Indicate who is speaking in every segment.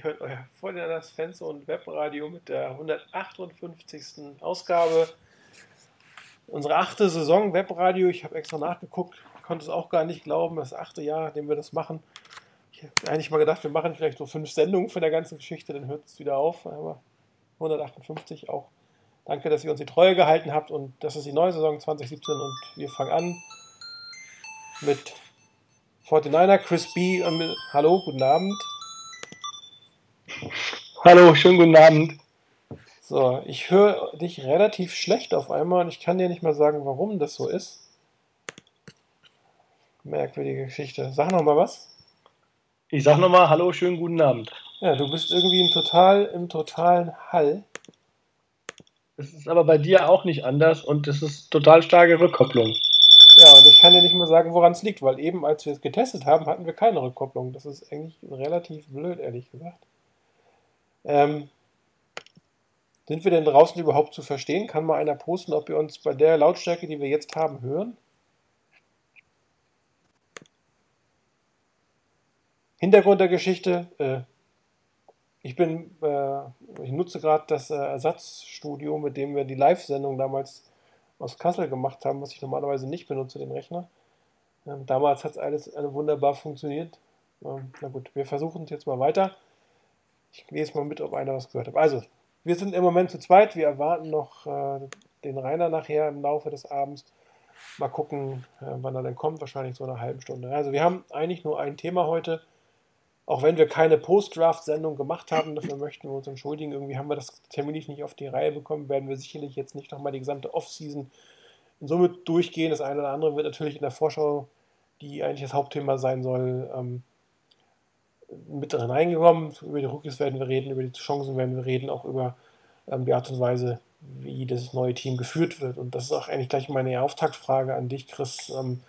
Speaker 1: Ihr hört euer Vorderlanders Fans und Webradio mit der 158. Ausgabe. Unsere achte Saison Webradio. Ich habe extra nachgeguckt, konnte es auch gar nicht glauben, das achte Jahr, in dem wir das machen. Ich habe eigentlich mal gedacht, wir machen vielleicht so fünf Sendungen von der ganzen Geschichte, dann hört es wieder auf. Aber 158 auch. Danke, dass ihr uns die Treue gehalten habt und das ist die neue Saison 2017 und wir fangen an mit 49er Chris B. Hallo, guten Abend.
Speaker 2: Hallo, schönen guten Abend.
Speaker 1: So, ich höre dich relativ schlecht auf einmal und ich kann dir nicht mal sagen, warum das so ist. Merkwürdige Geschichte. Sag noch mal was.
Speaker 2: Ich sag noch mal Hallo, schönen guten Abend.
Speaker 1: Ja, du bist irgendwie im, total, im totalen Hall.
Speaker 2: Das ist aber bei dir auch nicht anders und das ist total starke Rückkopplung.
Speaker 1: Ja, und ich kann dir nicht mal sagen, woran es liegt, weil eben, als wir es getestet haben, hatten wir keine Rückkopplung. Das ist eigentlich relativ blöd, ehrlich gesagt. Ähm, sind wir denn draußen überhaupt zu verstehen? Kann mal einer posten, ob wir uns bei der Lautstärke, die wir jetzt haben, hören? Hintergrund der Geschichte. Äh, ich bin, äh, ich nutze gerade das äh, Ersatzstudio, mit dem wir die Live-Sendung damals aus Kassel gemacht haben, was ich normalerweise nicht benutze, den Rechner. Ähm, damals hat es alles wunderbar funktioniert. Ähm, na gut, wir versuchen es jetzt mal weiter. Ich lese mal mit, ob einer was gehört hat. Also, wir sind im Moment zu zweit. Wir erwarten noch äh, den Rainer nachher im Laufe des Abends. Mal gucken, äh, wann er denn kommt. Wahrscheinlich so eine halbe Stunde. Also, wir haben eigentlich nur ein Thema heute. Auch wenn wir keine Post-Draft-Sendung gemacht haben, dafür möchten wir uns entschuldigen. Irgendwie haben wir das terminlich nicht auf die Reihe bekommen. Werden wir sicherlich jetzt nicht nochmal die gesamte Off-Season Summe durchgehen. Das eine oder andere wird natürlich in der Vorschau, die eigentlich das Hauptthema sein soll, ähm, mit reingekommen. Über die Rookies werden wir reden, über die Chancen werden wir reden, auch über ähm, die Art und Weise, wie das neue Team geführt wird. Und das ist auch eigentlich gleich meine Auftaktfrage an dich, Chris. Ähm,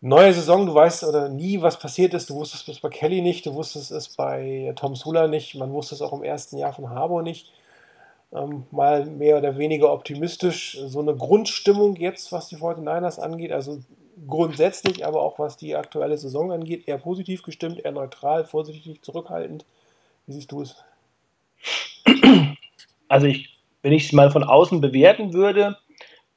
Speaker 1: neue Saison, du weißt oder nie, was passiert ist. Du wusstest es bei Kelly nicht, du wusstest es bei Tom Sula nicht, man wusste es auch im ersten Jahr von Harbour nicht. Ähm, mal mehr oder weniger optimistisch. So eine Grundstimmung jetzt, was die 49ers angeht, also grundsätzlich, aber auch was die aktuelle Saison angeht, eher positiv gestimmt, eher neutral, vorsichtig, zurückhaltend. Wie siehst du es?
Speaker 2: Also ich, wenn ich es mal von außen bewerten würde,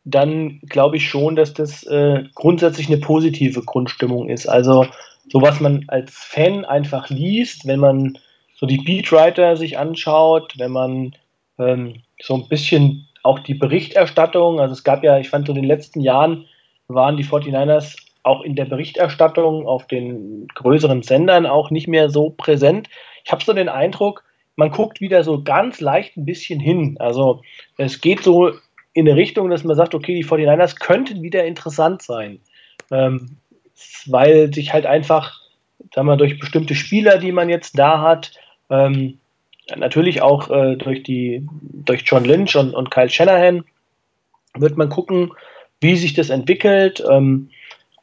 Speaker 2: dann glaube ich schon, dass das äh, grundsätzlich eine positive Grundstimmung ist. Also so was man als Fan einfach liest, wenn man so die Beatwriter sich anschaut, wenn man ähm, so ein bisschen auch die Berichterstattung, also es gab ja, ich fand so in den letzten Jahren waren die 49ers auch in der Berichterstattung auf den größeren Sendern auch nicht mehr so präsent. Ich habe so den Eindruck, man guckt wieder so ganz leicht ein bisschen hin. Also es geht so in eine Richtung, dass man sagt, okay, die 49ers könnten wieder interessant sein. Ähm, weil sich halt einfach, sagen wir, durch bestimmte Spieler, die man jetzt da hat, ähm, natürlich auch äh, durch die, durch John Lynch und, und Kyle Shanahan, wird man gucken, wie sich das entwickelt. Ähm,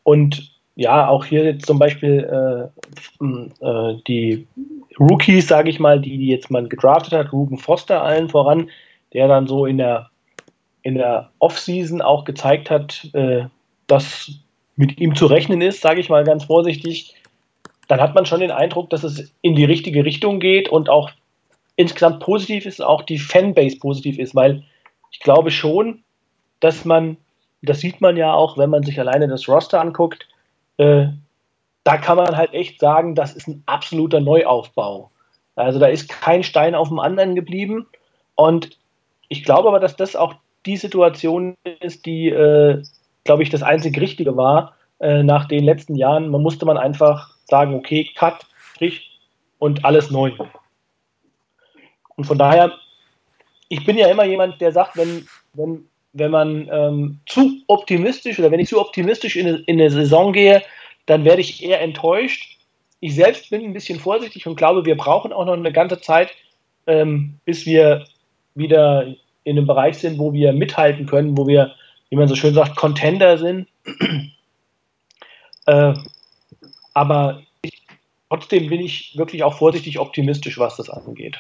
Speaker 2: und ja, auch hier jetzt zum Beispiel äh, äh, die Rookies, sage ich mal, die, die jetzt man gedraftet hat, Ruben Foster allen voran, der dann so in der, in der Offseason auch gezeigt hat, äh, dass mit ihm zu rechnen ist, sage ich mal ganz vorsichtig, dann hat man schon den Eindruck, dass es in die richtige Richtung geht und auch insgesamt positiv ist, auch die Fanbase positiv ist, weil ich glaube schon, dass man das sieht man ja auch, wenn man sich alleine das Roster anguckt. Äh, da kann man halt echt sagen, das ist ein absoluter Neuaufbau. Also da ist kein Stein auf dem anderen geblieben. Und ich glaube aber, dass das auch die Situation ist, die, äh, glaube ich, das einzig Richtige war äh, nach den letzten Jahren. Man musste man einfach sagen, okay, Cut, Strich und alles neu. Und von daher, ich bin ja immer jemand, der sagt, wenn, wenn wenn man ähm, zu optimistisch oder wenn ich zu optimistisch in, in eine Saison gehe, dann werde ich eher enttäuscht. Ich selbst bin ein bisschen vorsichtig und glaube, wir brauchen auch noch eine ganze Zeit, ähm, bis wir wieder in einem Bereich sind, wo wir mithalten können, wo wir, wie man so schön sagt, Contender sind. äh, aber ich, trotzdem bin ich wirklich auch vorsichtig optimistisch, was das angeht.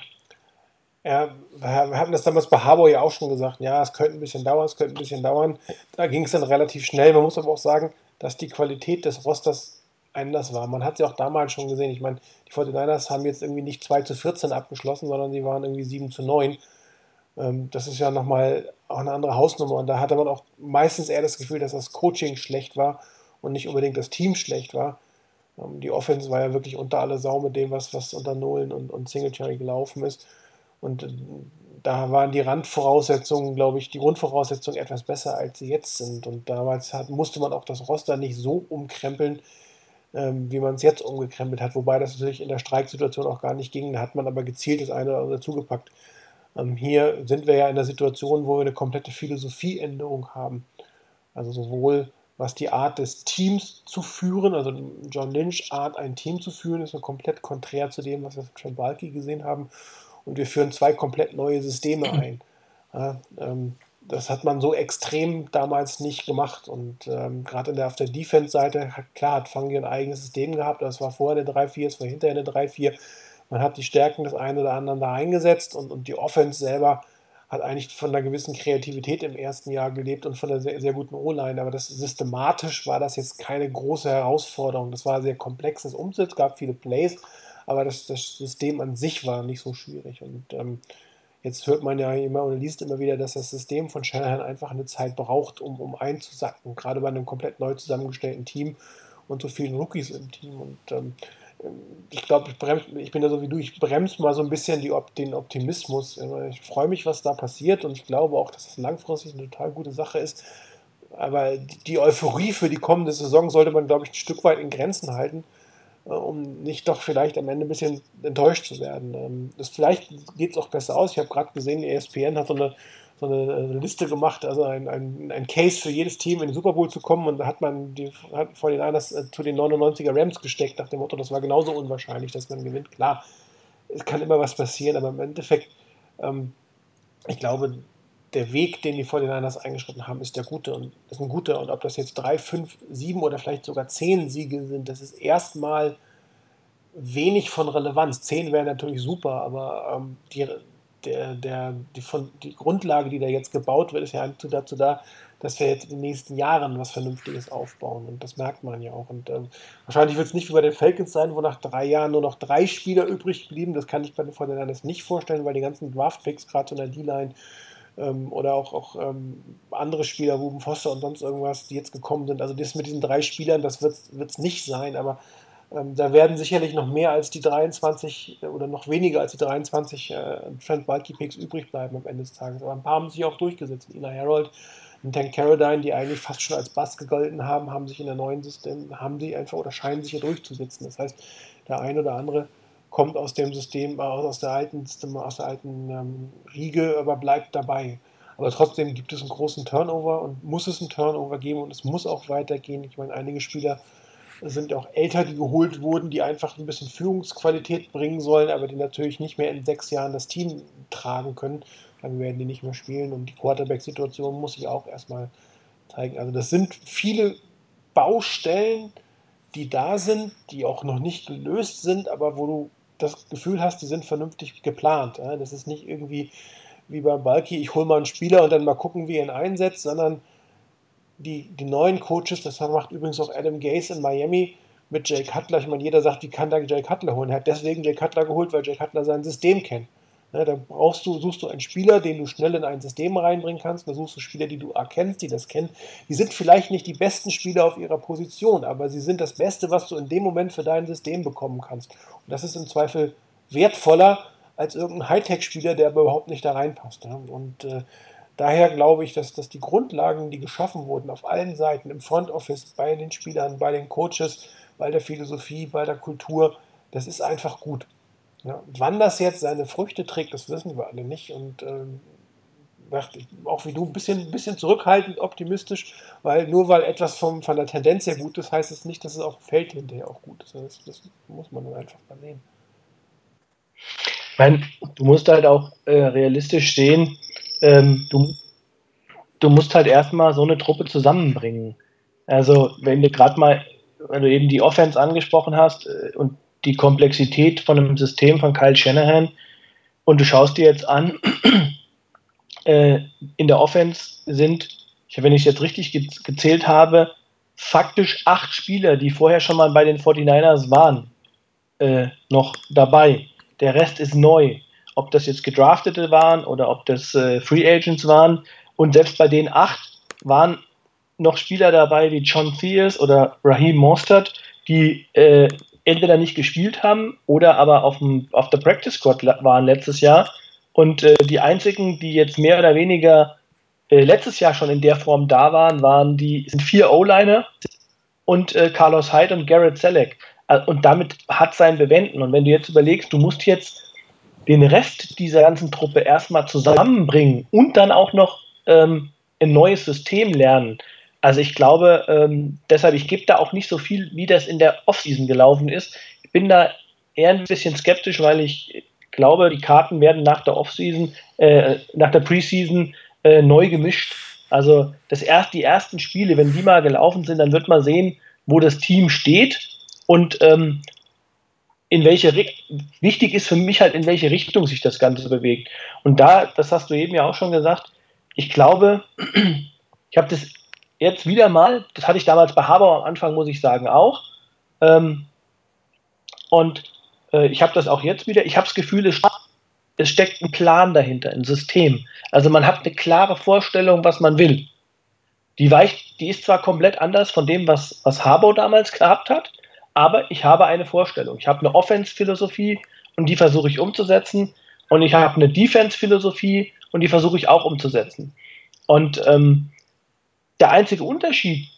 Speaker 1: Ja, wir hatten das damals bei Harbour ja auch schon gesagt, ja, es könnte ein bisschen dauern, es könnte ein bisschen dauern. Da ging es dann relativ schnell. Man muss aber auch sagen, dass die Qualität des Rosters anders war. Man hat sie auch damals schon gesehen. Ich meine, die 49ers haben jetzt irgendwie nicht 2 zu 14 abgeschlossen, sondern sie waren irgendwie 7 zu 9. Ähm, das ist ja nochmal auch eine andere Hausnummer. Und da hatte man auch meistens eher das Gefühl, dass das Coaching schlecht war und nicht unbedingt das Team schlecht war. Ähm, die Offense war ja wirklich unter alle Sau mit dem, was, was unter Nolan und, und Singletary gelaufen ist. Und äh, da waren die Randvoraussetzungen, glaube ich, die Grundvoraussetzungen etwas besser, als sie jetzt sind. Und damals hat, musste man auch das Roster nicht so umkrempeln, ähm, wie man es jetzt umgekrempelt hat. Wobei das natürlich in der Streiksituation auch gar nicht ging. Da hat man aber gezielt das eine oder andere zugepackt. Ähm, hier sind wir ja in der Situation, wo wir eine komplette Philosophieänderung haben. Also sowohl was die Art des Teams zu führen, also John Lynch Art, ein Team zu führen, ist so komplett konträr zu dem, was wir von Trent gesehen haben. Und wir führen zwei komplett neue Systeme ein. Ja, ähm, das hat man so extrem damals nicht gemacht. Und ähm, gerade auf der Defense-Seite, klar, hat Fangi ein eigenes System gehabt. Das war vorher eine 3-4, es war hinterher eine 3-4. Man hat die Stärken des einen oder anderen da eingesetzt und, und die Offense selber hat eigentlich von einer gewissen Kreativität im ersten Jahr gelebt und von einer sehr, sehr guten O-Line. Aber das systematisch war das jetzt keine große Herausforderung. Das war sehr komplexes Umsatz, gab viele Plays, aber das, das System an sich war nicht so schwierig. Und ähm, jetzt hört man ja immer oder liest immer wieder, dass das System von Shanahan einfach eine Zeit braucht, um, um einzusacken, gerade bei einem komplett neu zusammengestellten Team und so vielen Rookies im Team. Und ähm, ich glaube, ich, ich bin da so wie du, ich bremse mal so ein bisschen die, den Optimismus. Ich freue mich, was da passiert und ich glaube auch, dass das langfristig eine total gute Sache ist. Aber die Euphorie für die kommende Saison sollte man, glaube ich, ein Stück weit in Grenzen halten, um nicht doch vielleicht am Ende ein bisschen enttäuscht zu werden. Ähm, das, vielleicht geht es auch besser aus. Ich habe gerade gesehen, die ESPN hat so eine so eine äh, Liste gemacht, also ein, ein, ein Case für jedes Team in den Super Bowl zu kommen und da hat man die hat vor den Niners äh, zu den 99er Rams gesteckt, nach dem Motto, das war genauso unwahrscheinlich, dass man gewinnt. Klar, es kann immer was passieren, aber im Endeffekt, ähm, ich glaube, der Weg, den die 49ers eingeschritten haben, ist der gute und ist ein guter. Und ob das jetzt drei, fünf, sieben oder vielleicht sogar zehn Siege sind, das ist erstmal wenig von Relevanz. Zehn wäre natürlich super, aber ähm, die, der, der, die, von, die Grundlage, die da jetzt gebaut wird, ist ja dazu da, dass wir jetzt in den nächsten Jahren was Vernünftiges aufbauen. Und das merkt man ja auch. Und ähm, wahrscheinlich wird es nicht wie bei den Falcons sein, wo nach drei Jahren nur noch drei Spieler übrig blieben. Das kann ich bei den Fortinanders nicht vorstellen, weil die ganzen Draft-Picks, gerade so in der D-Line, ähm, oder auch, auch ähm, andere Spieler, Ruben Foster und sonst irgendwas, die jetzt gekommen sind. Also das mit diesen drei Spielern, das wird es nicht sein, aber ähm, da werden sicherlich noch mehr als die 23 äh, oder noch weniger als die 23 äh, Trent Bulky Picks übrig bleiben am Ende des Tages. Aber ein paar haben sich auch durchgesetzt. Ina Harold und Tank Carradine, die eigentlich fast schon als Bass gegolten haben, haben sich in der neuen System, haben sie einfach oder scheinen sich hier durchzusetzen. Das heißt, der eine oder andere kommt aus dem System, äh, aus der alten, aus der alten ähm, Riege, aber bleibt dabei. Aber trotzdem gibt es einen großen Turnover und muss es einen Turnover geben und es muss auch weitergehen. Ich meine, einige Spieler sind auch Älter, die geholt wurden, die einfach ein bisschen Führungsqualität bringen sollen, aber die natürlich nicht mehr in sechs Jahren das Team tragen können. Dann werden die nicht mehr spielen und die Quarterback-Situation muss sich auch erstmal zeigen. Also das sind viele Baustellen, die da sind, die auch noch nicht gelöst sind, aber wo du das Gefühl hast, die sind vernünftig geplant. Das ist nicht irgendwie wie beim Balki, ich hole mal einen Spieler und dann mal gucken, wie er ihn einsetzt, sondern die, die neuen Coaches, das macht übrigens auch Adam Gase in Miami mit Jay Cutler. Ich meine, jeder sagt, wie kann da Jay Cutler holen? Er hat deswegen Jay Cutler geholt, weil Jay Cutler sein System kennt. Ja, da brauchst du, suchst du einen Spieler, den du schnell in ein System reinbringen kannst. Da suchst du Spieler, die du erkennst, die das kennen. Die sind vielleicht nicht die besten Spieler auf ihrer Position, aber sie sind das Beste, was du in dem Moment für dein System bekommen kannst. Und das ist im Zweifel wertvoller als irgendein Hightech-Spieler, der aber überhaupt nicht da reinpasst. Ja? Und äh, Daher glaube ich, dass, dass die Grundlagen, die geschaffen wurden auf allen Seiten, im Front Office, bei den Spielern, bei den Coaches, bei der Philosophie, bei der Kultur, das ist einfach gut. Ja, wann das jetzt seine Früchte trägt, das wissen wir alle nicht. Und ähm, auch wie du ein bisschen, ein bisschen zurückhaltend optimistisch, weil nur weil etwas vom, von der Tendenz her gut ist, heißt es nicht, dass es auf dem Feld hinterher auch gut ist. Das, das muss man dann einfach mal sehen.
Speaker 2: Ich meine, du musst halt auch äh, realistisch sehen, ähm, du, du musst halt erstmal so eine Truppe zusammenbringen. Also, wenn du gerade mal, wenn du eben die Offense angesprochen hast äh, und die Komplexität von einem System von Kyle Shanahan und du schaust dir jetzt an, äh, in der Offense sind, wenn ich jetzt richtig gezählt habe, faktisch acht Spieler, die vorher schon mal bei den 49ers waren, äh, noch dabei. Der Rest ist neu. Ob das jetzt Gedraftete waren oder ob das äh, Free Agents waren. Und selbst bei den acht waren noch Spieler dabei wie John Theus oder Raheem Mostert, die äh, entweder nicht gespielt haben oder aber auf, dem, auf der Practice Squad waren letztes Jahr. Und äh, die einzigen, die jetzt mehr oder weniger äh, letztes Jahr schon in der Form da waren, waren die sind vier O-Liner und äh, Carlos Hyde und Garrett Selleck. Äh, und damit hat sein Bewenden. Und wenn du jetzt überlegst, du musst jetzt den Rest dieser ganzen Truppe erstmal zusammenbringen und dann auch noch ähm, ein neues System lernen. Also ich glaube, ähm, deshalb, ich gebe da auch nicht so viel, wie das in der Offseason gelaufen ist. Ich bin da eher ein bisschen skeptisch, weil ich glaube, die Karten werden nach der Offseason, äh, nach der Preseason äh, neu gemischt. Also das erst, die ersten Spiele, wenn die mal gelaufen sind, dann wird man sehen, wo das Team steht und ähm, in welche wichtig ist für mich halt, in welche Richtung sich das Ganze bewegt. Und da, das hast du eben ja auch schon gesagt, ich glaube, ich habe das jetzt wieder mal, das hatte ich damals bei Haber am Anfang, muss ich sagen, auch. Ähm, und äh, ich habe das auch jetzt wieder. Ich habe das Gefühl, es, es steckt ein Plan dahinter, ein System. Also man hat eine klare Vorstellung, was man will. Die, weicht, die ist zwar komplett anders von dem, was, was Harbour damals gehabt hat, aber ich habe eine Vorstellung. Ich habe eine Offense-Philosophie und die versuche ich umzusetzen. Und ich habe eine Defense-Philosophie und die versuche ich auch umzusetzen. Und ähm, der einzige Unterschied,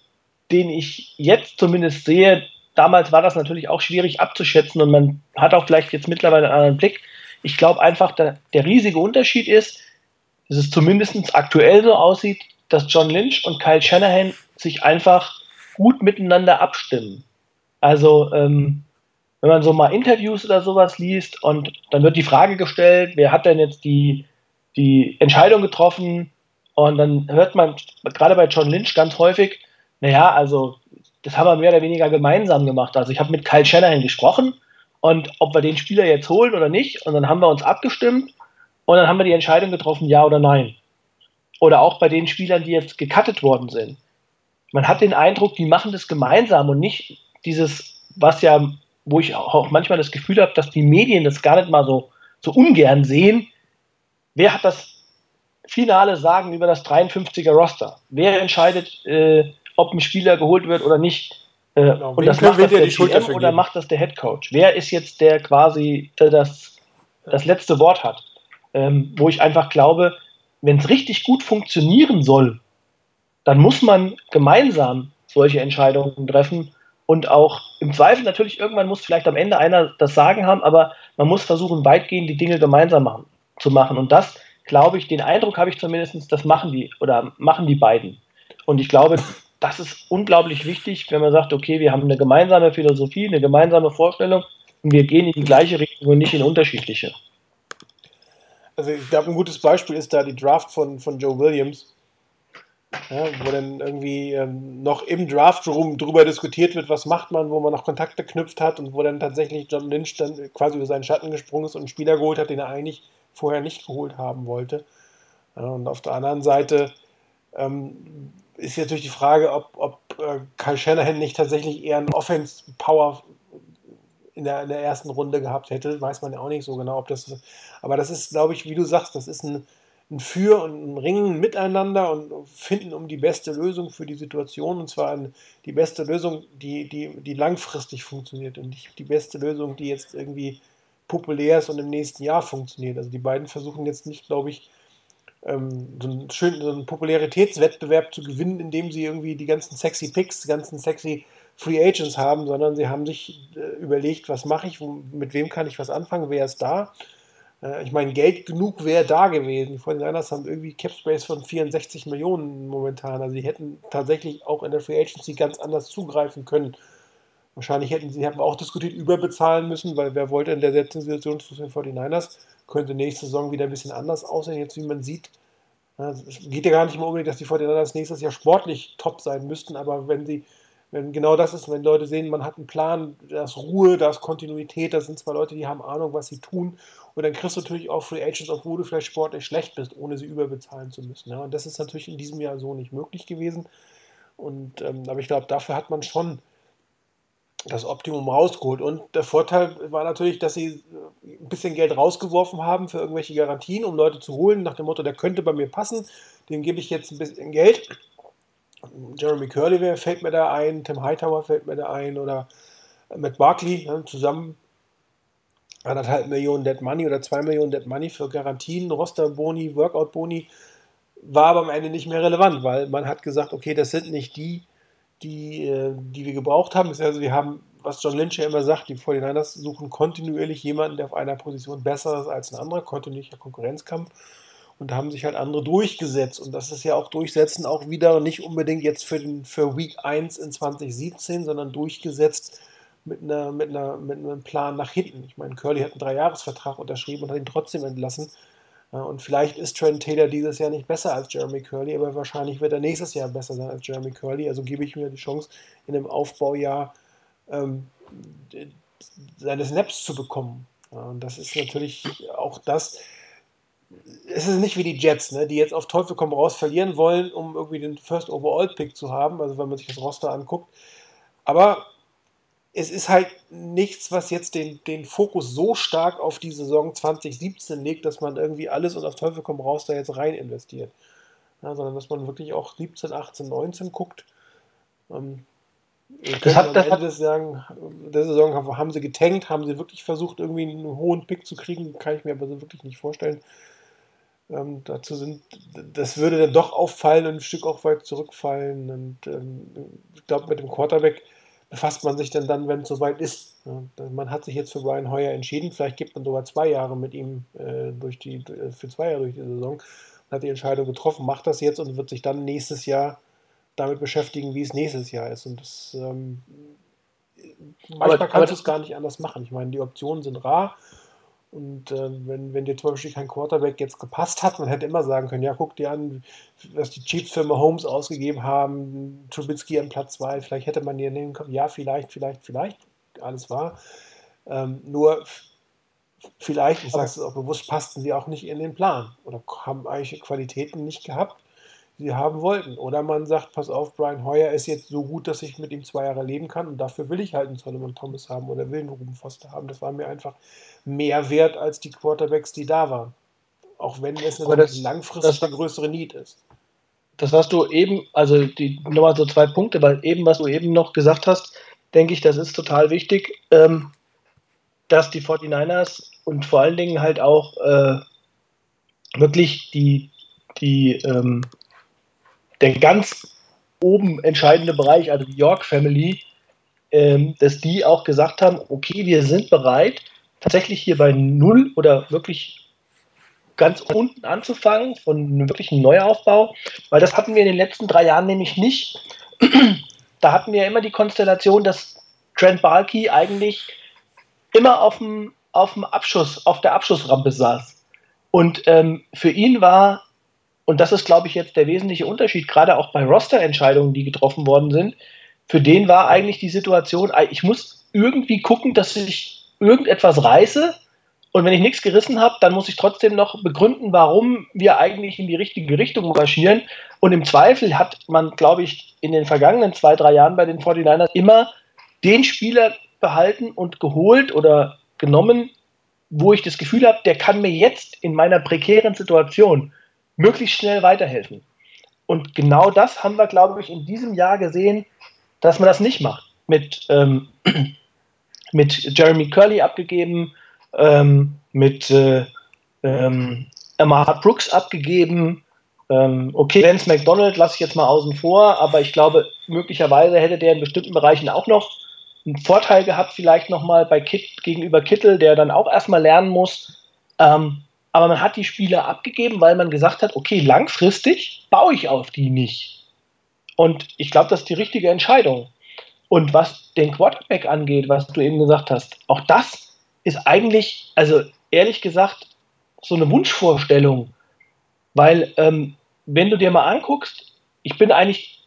Speaker 2: den ich jetzt zumindest sehe, damals war das natürlich auch schwierig abzuschätzen und man hat auch vielleicht jetzt mittlerweile einen anderen Blick. Ich glaube einfach, der, der riesige Unterschied ist, dass es zumindest aktuell so aussieht, dass John Lynch und Kyle Shanahan sich einfach gut miteinander abstimmen. Also, ähm, wenn man so mal Interviews oder sowas liest und dann wird die Frage gestellt, wer hat denn jetzt die, die Entscheidung getroffen, und dann hört man gerade bei John Lynch ganz häufig, naja, also das haben wir mehr oder weniger gemeinsam gemacht. Also ich habe mit Kyle Shanahan gesprochen und ob wir den Spieler jetzt holen oder nicht. Und dann haben wir uns abgestimmt und dann haben wir die Entscheidung getroffen, ja oder nein. Oder auch bei den Spielern, die jetzt gecuttet worden sind. Man hat den Eindruck, die machen das gemeinsam und nicht dieses, was ja, wo ich auch manchmal das Gefühl habe, dass die Medien das gar nicht mal so, so ungern sehen. Wer hat das finale Sagen über das 53er Roster. Wer entscheidet, äh, ob ein Spieler geholt wird oder nicht? Äh, genau, und das macht das der GM oder macht das der Head Coach? Wer ist jetzt der quasi der das, das letzte Wort hat? Ähm, wo ich einfach glaube, wenn es richtig gut funktionieren soll, dann muss man gemeinsam solche Entscheidungen treffen und auch im Zweifel natürlich irgendwann muss vielleicht am Ende einer das Sagen haben, aber man muss versuchen, weitgehend die Dinge gemeinsam machen, zu machen. Und das glaube ich, den Eindruck habe ich zumindest, das machen die oder machen die beiden. Und ich glaube, das ist unglaublich wichtig, wenn man sagt, okay, wir haben eine gemeinsame Philosophie, eine gemeinsame Vorstellung und wir gehen in die gleiche Richtung und nicht in unterschiedliche.
Speaker 1: Also ich glaube, ein gutes Beispiel ist da die Draft von, von Joe Williams, ja, wo dann irgendwie ähm, noch im Draft Room drüber diskutiert wird, was macht man, wo man noch Kontakte knüpft hat und wo dann tatsächlich John Lynch dann quasi über seinen Schatten gesprungen ist und einen Spieler geholt hat, den er eigentlich vorher nicht geholt haben wollte. Und auf der anderen Seite ähm, ist jetzt natürlich die Frage, ob, ob äh, Kyle Shanahan nicht tatsächlich eher einen Offense-Power in der, in der ersten Runde gehabt hätte. Weiß man ja auch nicht so genau, ob das. Aber das ist, glaube ich, wie du sagst, das ist ein, ein Für und ein Ringen miteinander und finden um die beste Lösung für die Situation. Und zwar die beste Lösung, die, die, die langfristig funktioniert und nicht die beste Lösung, die jetzt irgendwie populär ist und im nächsten Jahr funktioniert. Also die beiden versuchen jetzt nicht, glaube ich, ähm, so, einen schönen, so einen Popularitätswettbewerb zu gewinnen, indem sie irgendwie die ganzen sexy Picks, die ganzen sexy Free Agents haben, sondern sie haben sich äh, überlegt, was mache ich, mit wem kann ich was anfangen, wer ist da. Äh, ich meine, Geld genug wäre da gewesen. Die 49ers haben irgendwie Cap Space von 64 Millionen momentan. Also sie hätten tatsächlich auch in der Free Agency ganz anders zugreifen können. Wahrscheinlich hätten sie haben auch diskutiert, überbezahlen müssen, weil wer wollte in der letzten Situation zu den 49ers, könnte nächste Saison wieder ein bisschen anders aussehen, jetzt wie man sieht. Es geht ja gar nicht mehr unbedingt, dass die 49ers nächstes Jahr sportlich top sein müssten, aber wenn sie, wenn genau das ist, wenn Leute sehen, man hat einen Plan, da ist Ruhe, da ist Kontinuität, das sind zwar Leute, die haben Ahnung, was sie tun, und dann kriegst du natürlich auch Free Agents, obwohl du vielleicht sportlich schlecht bist, ohne sie überbezahlen zu müssen. Und das ist natürlich in diesem Jahr so nicht möglich gewesen. Und, ähm, aber ich glaube, dafür hat man schon das Optimum rausgeholt. Und der Vorteil war natürlich, dass sie äh, ein bisschen Geld rausgeworfen haben für irgendwelche Garantien, um Leute zu holen, nach dem Motto, der könnte bei mir passen, dem gebe ich jetzt ein bisschen Geld. Jeremy Curley fällt mir da ein, Tim Hightower fällt mir da ein oder Matt Barkley ne, zusammen anderthalb Millionen Dead Money oder zwei Millionen Dead Money für Garantien, Roster-Boni, Workout-Boni, war aber am Ende nicht mehr relevant, weil man hat gesagt, okay, das sind nicht die, die, äh, die wir gebraucht haben. Also wir haben, was John Lynch ja immer sagt, die 49ers suchen kontinuierlich jemanden, der auf einer Position besser ist als ein anderer, kontinuierlicher Konkurrenzkampf. Und da haben sich halt andere durchgesetzt. Und das ist ja auch Durchsetzen auch wieder nicht unbedingt jetzt für, den, für Week 1 in 2017, sondern durchgesetzt mit, einer, mit, einer, mit einem Plan nach hinten. Ich meine, Curly hat einen Dreijahresvertrag unterschrieben und hat ihn trotzdem entlassen. Und vielleicht ist Trent Taylor dieses Jahr nicht besser als Jeremy Curley, aber wahrscheinlich wird er nächstes Jahr besser sein als Jeremy Curley. Also gebe ich mir die Chance, in einem Aufbaujahr ähm, seine Snaps zu bekommen. Und das ist natürlich auch das. Es ist nicht wie die Jets, ne, die jetzt auf Teufel komm raus verlieren wollen, um irgendwie den First Overall Pick zu haben, also wenn man sich das Roster anguckt. Aber es ist halt nichts, was jetzt den, den Fokus so stark auf die Saison 2017 legt, dass man irgendwie alles und auf Teufel komm raus da jetzt rein investiert. Ja, sondern dass man wirklich auch 17, 18, 19 guckt. Ähm, das hat, das am Ende des der Saison haben, haben sie getankt, haben sie wirklich versucht, irgendwie einen hohen Pick zu kriegen, kann ich mir aber so wirklich nicht vorstellen. Ähm, dazu sind, das würde dann doch auffallen und ein Stück auch weit zurückfallen. Und ähm, ich glaube, mit dem Quarterback befasst man sich denn dann, wenn es soweit ist. man hat sich jetzt für Brian Hoyer entschieden, vielleicht gibt man sogar zwei Jahre mit ihm äh, durch die, äh, für zwei Jahre durch die Saison und hat die Entscheidung getroffen, macht das jetzt und wird sich dann nächstes Jahr damit beschäftigen, wie es nächstes Jahr ist. Und das ähm, manchmal aber, kannst du es gar nicht anders machen. Ich meine, die Optionen sind rar und äh, wenn, wenn dir zum Beispiel kein Quarterback jetzt gepasst hat, man hätte immer sagen können, ja, guck dir an, was die Chiefs für Mahomes ausgegeben haben, Trubisky an Platz 2, vielleicht hätte man dir nehmen können, ja, vielleicht, vielleicht, vielleicht, alles war. Ähm, nur vielleicht, ich sage es auch bewusst, passten sie auch nicht in den Plan oder haben eigentlich Qualitäten nicht gehabt, sie haben wollten. Oder man sagt, pass auf, Brian Hoyer ist jetzt so gut, dass ich mit ihm zwei Jahre leben kann und dafür will ich halt einen Solomon Thomas haben oder will einen Ruben Foster haben. Das war mir einfach mehr wert als die Quarterbacks, die da waren. Auch wenn es das, langfristig eine größere Need ist.
Speaker 2: Das, was du eben, also die nochmal so zwei Punkte, weil eben, was du eben noch gesagt hast, denke ich, das ist total wichtig, ähm, dass die 49ers und vor allen Dingen halt auch äh, wirklich die, die ähm, der ganz oben entscheidende Bereich, also die York Family, ähm, dass die auch gesagt haben, okay, wir sind bereit, tatsächlich hier bei Null oder wirklich ganz unten anzufangen, von einem wirklichen Neuaufbau, weil das hatten wir in den letzten drei Jahren nämlich nicht. da hatten wir immer die Konstellation, dass Trent Balky eigentlich immer auf dem, auf dem Abschuss, auf der Abschussrampe saß. Und ähm, für ihn war und das ist, glaube ich, jetzt der wesentliche Unterschied, gerade auch bei Roster-Entscheidungen, die getroffen worden sind. Für den war eigentlich die Situation, ich muss irgendwie gucken, dass ich irgendetwas reiße. Und wenn ich nichts gerissen habe, dann muss ich trotzdem noch begründen, warum wir eigentlich in die richtige Richtung marschieren. Und im Zweifel hat man, glaube ich, in den vergangenen zwei, drei Jahren bei den 49ers immer den Spieler behalten und geholt oder genommen, wo ich das Gefühl habe, der kann mir jetzt in meiner prekären Situation möglichst schnell weiterhelfen. Und genau das haben wir, glaube ich, in diesem Jahr gesehen, dass man das nicht macht. Mit, ähm, mit Jeremy Curley abgegeben, ähm, mit äh, ähm, Amar Brooks abgegeben. Ähm, okay, Vance McDonald lasse ich jetzt mal außen vor, aber ich glaube, möglicherweise hätte der in bestimmten Bereichen auch noch einen Vorteil gehabt, vielleicht nochmal bei Kit gegenüber Kittel, der dann auch erstmal lernen muss. Ähm, aber man hat die Spieler abgegeben, weil man gesagt hat, okay, langfristig baue ich auf die nicht. Und ich glaube, das ist die richtige Entscheidung. Und was den Quarterback angeht, was du eben gesagt hast, auch das ist eigentlich, also ehrlich gesagt, so eine Wunschvorstellung. Weil, ähm, wenn du dir mal anguckst, ich bin eigentlich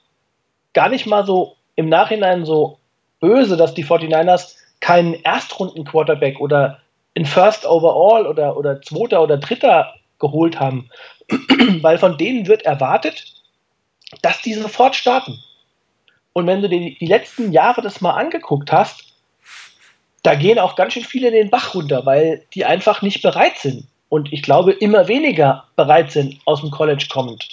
Speaker 2: gar nicht mal so im Nachhinein so böse, dass die 49ers keinen Erstrunden-Quarterback oder in First Overall oder, oder Zweiter oder Dritter geholt haben, weil von denen wird erwartet, dass die sofort starten. Und wenn du dir die letzten Jahre das mal angeguckt hast, da gehen auch ganz schön viele den Bach runter, weil die einfach nicht bereit sind. Und ich glaube, immer weniger bereit sind aus dem College kommend.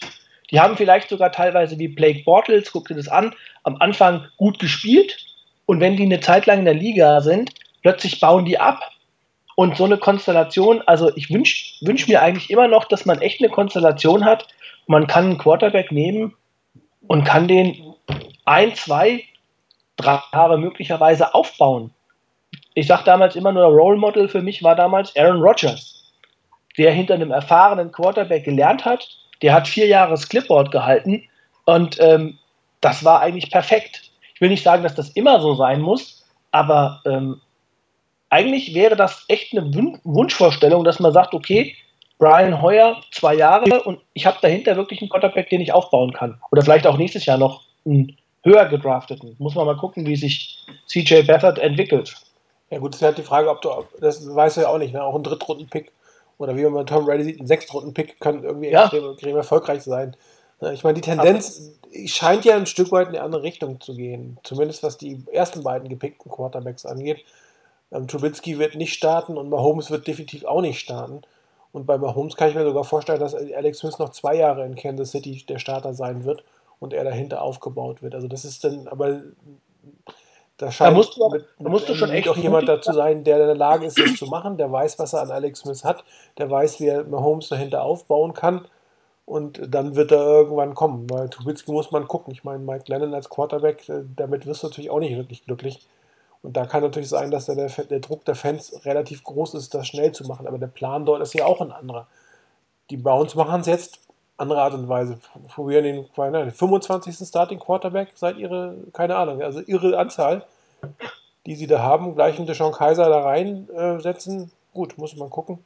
Speaker 2: Die haben vielleicht sogar teilweise wie Blake Bortles, guck dir das an, am Anfang gut gespielt. Und wenn die eine Zeit lang in der Liga sind, plötzlich bauen die ab. Und so eine Konstellation, also ich wünsche wünsch mir eigentlich immer noch, dass man echt eine Konstellation hat. Man kann einen Quarterback nehmen und kann den ein, zwei, drei Jahre möglicherweise aufbauen. Ich sage damals immer nur, Role Model für mich war damals Aaron Rodgers, der hinter einem erfahrenen Quarterback gelernt hat. Der hat vier Jahre das Clipboard gehalten und ähm, das war eigentlich perfekt. Ich will nicht sagen, dass das immer so sein muss, aber ähm, eigentlich wäre das echt eine Wunschvorstellung, dass man sagt, okay, Brian Hoyer zwei Jahre und ich habe dahinter wirklich einen Quarterback, den ich aufbauen kann. Oder vielleicht auch nächstes Jahr noch einen höher gedrafteten. Muss man mal gucken, wie sich CJ Beathard entwickelt.
Speaker 1: Ja gut, das ist halt die Frage, ob du, das weißt du ja auch nicht, ne? auch ein Drittrunden-Pick oder wie man Tom Brady sieht, ein Sechstrunden-Pick kann irgendwie ja. extrem, extrem, erfolgreich sein. Ich meine, die Tendenz scheint ja ein Stück weit in eine andere Richtung zu gehen, zumindest was die ersten beiden gepickten Quarterbacks angeht. Ähm, Trubisky wird nicht starten und Mahomes wird definitiv auch nicht starten. Und bei Mahomes kann ich mir sogar vorstellen, dass Alex Smith noch zwei Jahre in Kansas City der Starter sein wird und er dahinter aufgebaut wird. Also das ist dann, aber da scheint
Speaker 2: da musst du, mit, da musst du schon echt
Speaker 1: auch jemand dazu sein, der in der Lage ist, das zu machen, der weiß, was er an Alex Smith hat, der weiß, wie er Mahomes dahinter aufbauen kann. Und dann wird er irgendwann kommen, weil Trubisky muss man gucken. Ich meine, Mike Lennon als Quarterback, äh, damit wirst du natürlich auch nicht wirklich glücklich. Und da kann natürlich sein, dass der, der, Druck der Fans relativ groß ist, das schnell zu machen. Aber der Plan dort ist ja auch ein anderer. Die Browns machen es jetzt andere Art und Weise. Probieren den, den 25. Starting Quarterback seit ihre, keine Ahnung, also ihre Anzahl, die sie da haben, gleich einen Deshaun Kaiser da reinsetzen. Äh, Gut, muss man gucken,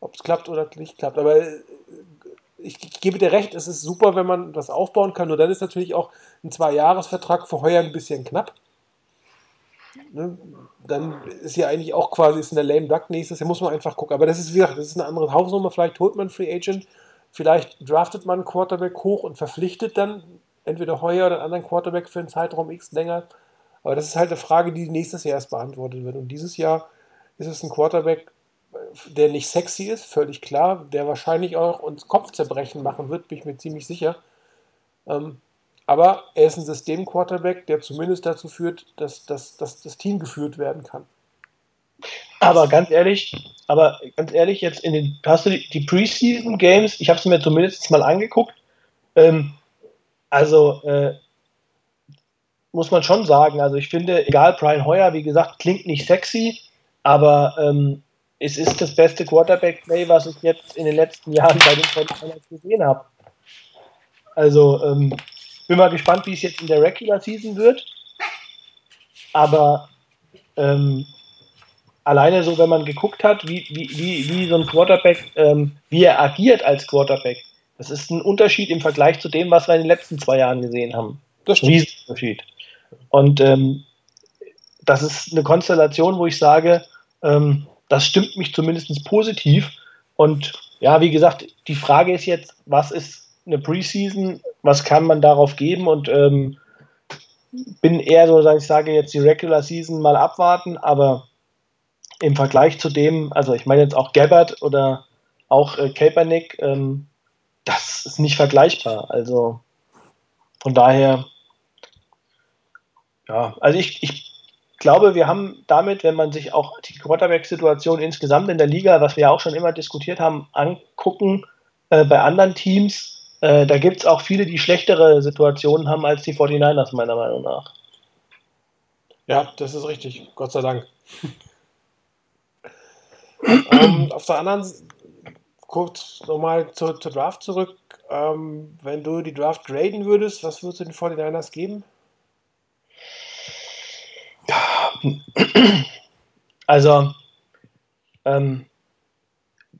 Speaker 1: ob es klappt oder nicht klappt. Aber äh, ich, ich, gebe dir recht, es ist super, wenn man das aufbauen kann. Nur dann ist natürlich auch ein Zwei-Jahres-Vertrag für heuer ein bisschen knapp. Ne? Dann ist ja eigentlich auch quasi ist in der Lame Duck nächstes Jahr, muss man einfach gucken. Aber das ist, wie gesagt, das ist eine andere Hausnummer. Vielleicht holt man Free Agent Vielleicht draftet man einen Quarterback hoch und verpflichtet dann entweder Heuer oder einen anderen Quarterback für einen Zeitraum X länger. Aber das ist halt eine Frage, die nächstes Jahr erst beantwortet wird. Und dieses Jahr ist es ein Quarterback, der nicht sexy ist, völlig klar, der wahrscheinlich auch uns Kopfzerbrechen machen wird, bin ich mir ziemlich sicher. Ähm, aber er ist ein System-Quarterback, der zumindest dazu führt, dass, dass, dass das Team geführt werden kann.
Speaker 2: Aber ganz ehrlich, aber ganz ehrlich, jetzt in den, hast du die, die Preseason Games, ich habe es mir zumindest mal angeguckt, ähm, also äh, muss man schon sagen, also ich finde, egal, Brian Hoyer, wie gesagt, klingt nicht sexy, aber ähm, es ist das beste Quarterback-Play, was ich jetzt in den letzten Jahren bei den Fortinanders gesehen habe. Also ähm, bin mal gespannt, wie es jetzt in der Regular Season wird. Aber ähm, alleine so, wenn man geguckt hat, wie, wie, wie, wie so ein Quarterback, ähm, wie er agiert als Quarterback, das ist ein Unterschied im Vergleich zu dem, was wir in den letzten zwei Jahren gesehen haben. Das ein Riesenunterschied. Und ähm, das ist eine Konstellation, wo ich sage, ähm, das stimmt mich zumindest positiv. Und ja, wie gesagt, die Frage ist jetzt, was ist eine Preseason, was kann man darauf geben? Und ähm, bin eher so, dass ich sage, jetzt die Regular Season mal abwarten, aber im Vergleich zu dem, also ich meine jetzt auch Gabbard oder auch äh, Kaepernick, ähm, das ist nicht vergleichbar. Also von daher, ja, also ich, ich glaube, wir haben damit, wenn man sich auch die Quarterback-Situation insgesamt in der Liga, was wir ja auch schon immer diskutiert haben, angucken, äh, bei anderen Teams, äh, da gibt es auch viele, die schlechtere Situationen haben als die 49ers, meiner Meinung nach.
Speaker 1: Ja, das ist richtig, Gott sei Dank ähm, auf der anderen, kurz nochmal zur, zur Draft zurück. Ähm, wenn du die Draft graden würdest, was würdest du den 49ers geben?
Speaker 2: Also, ähm,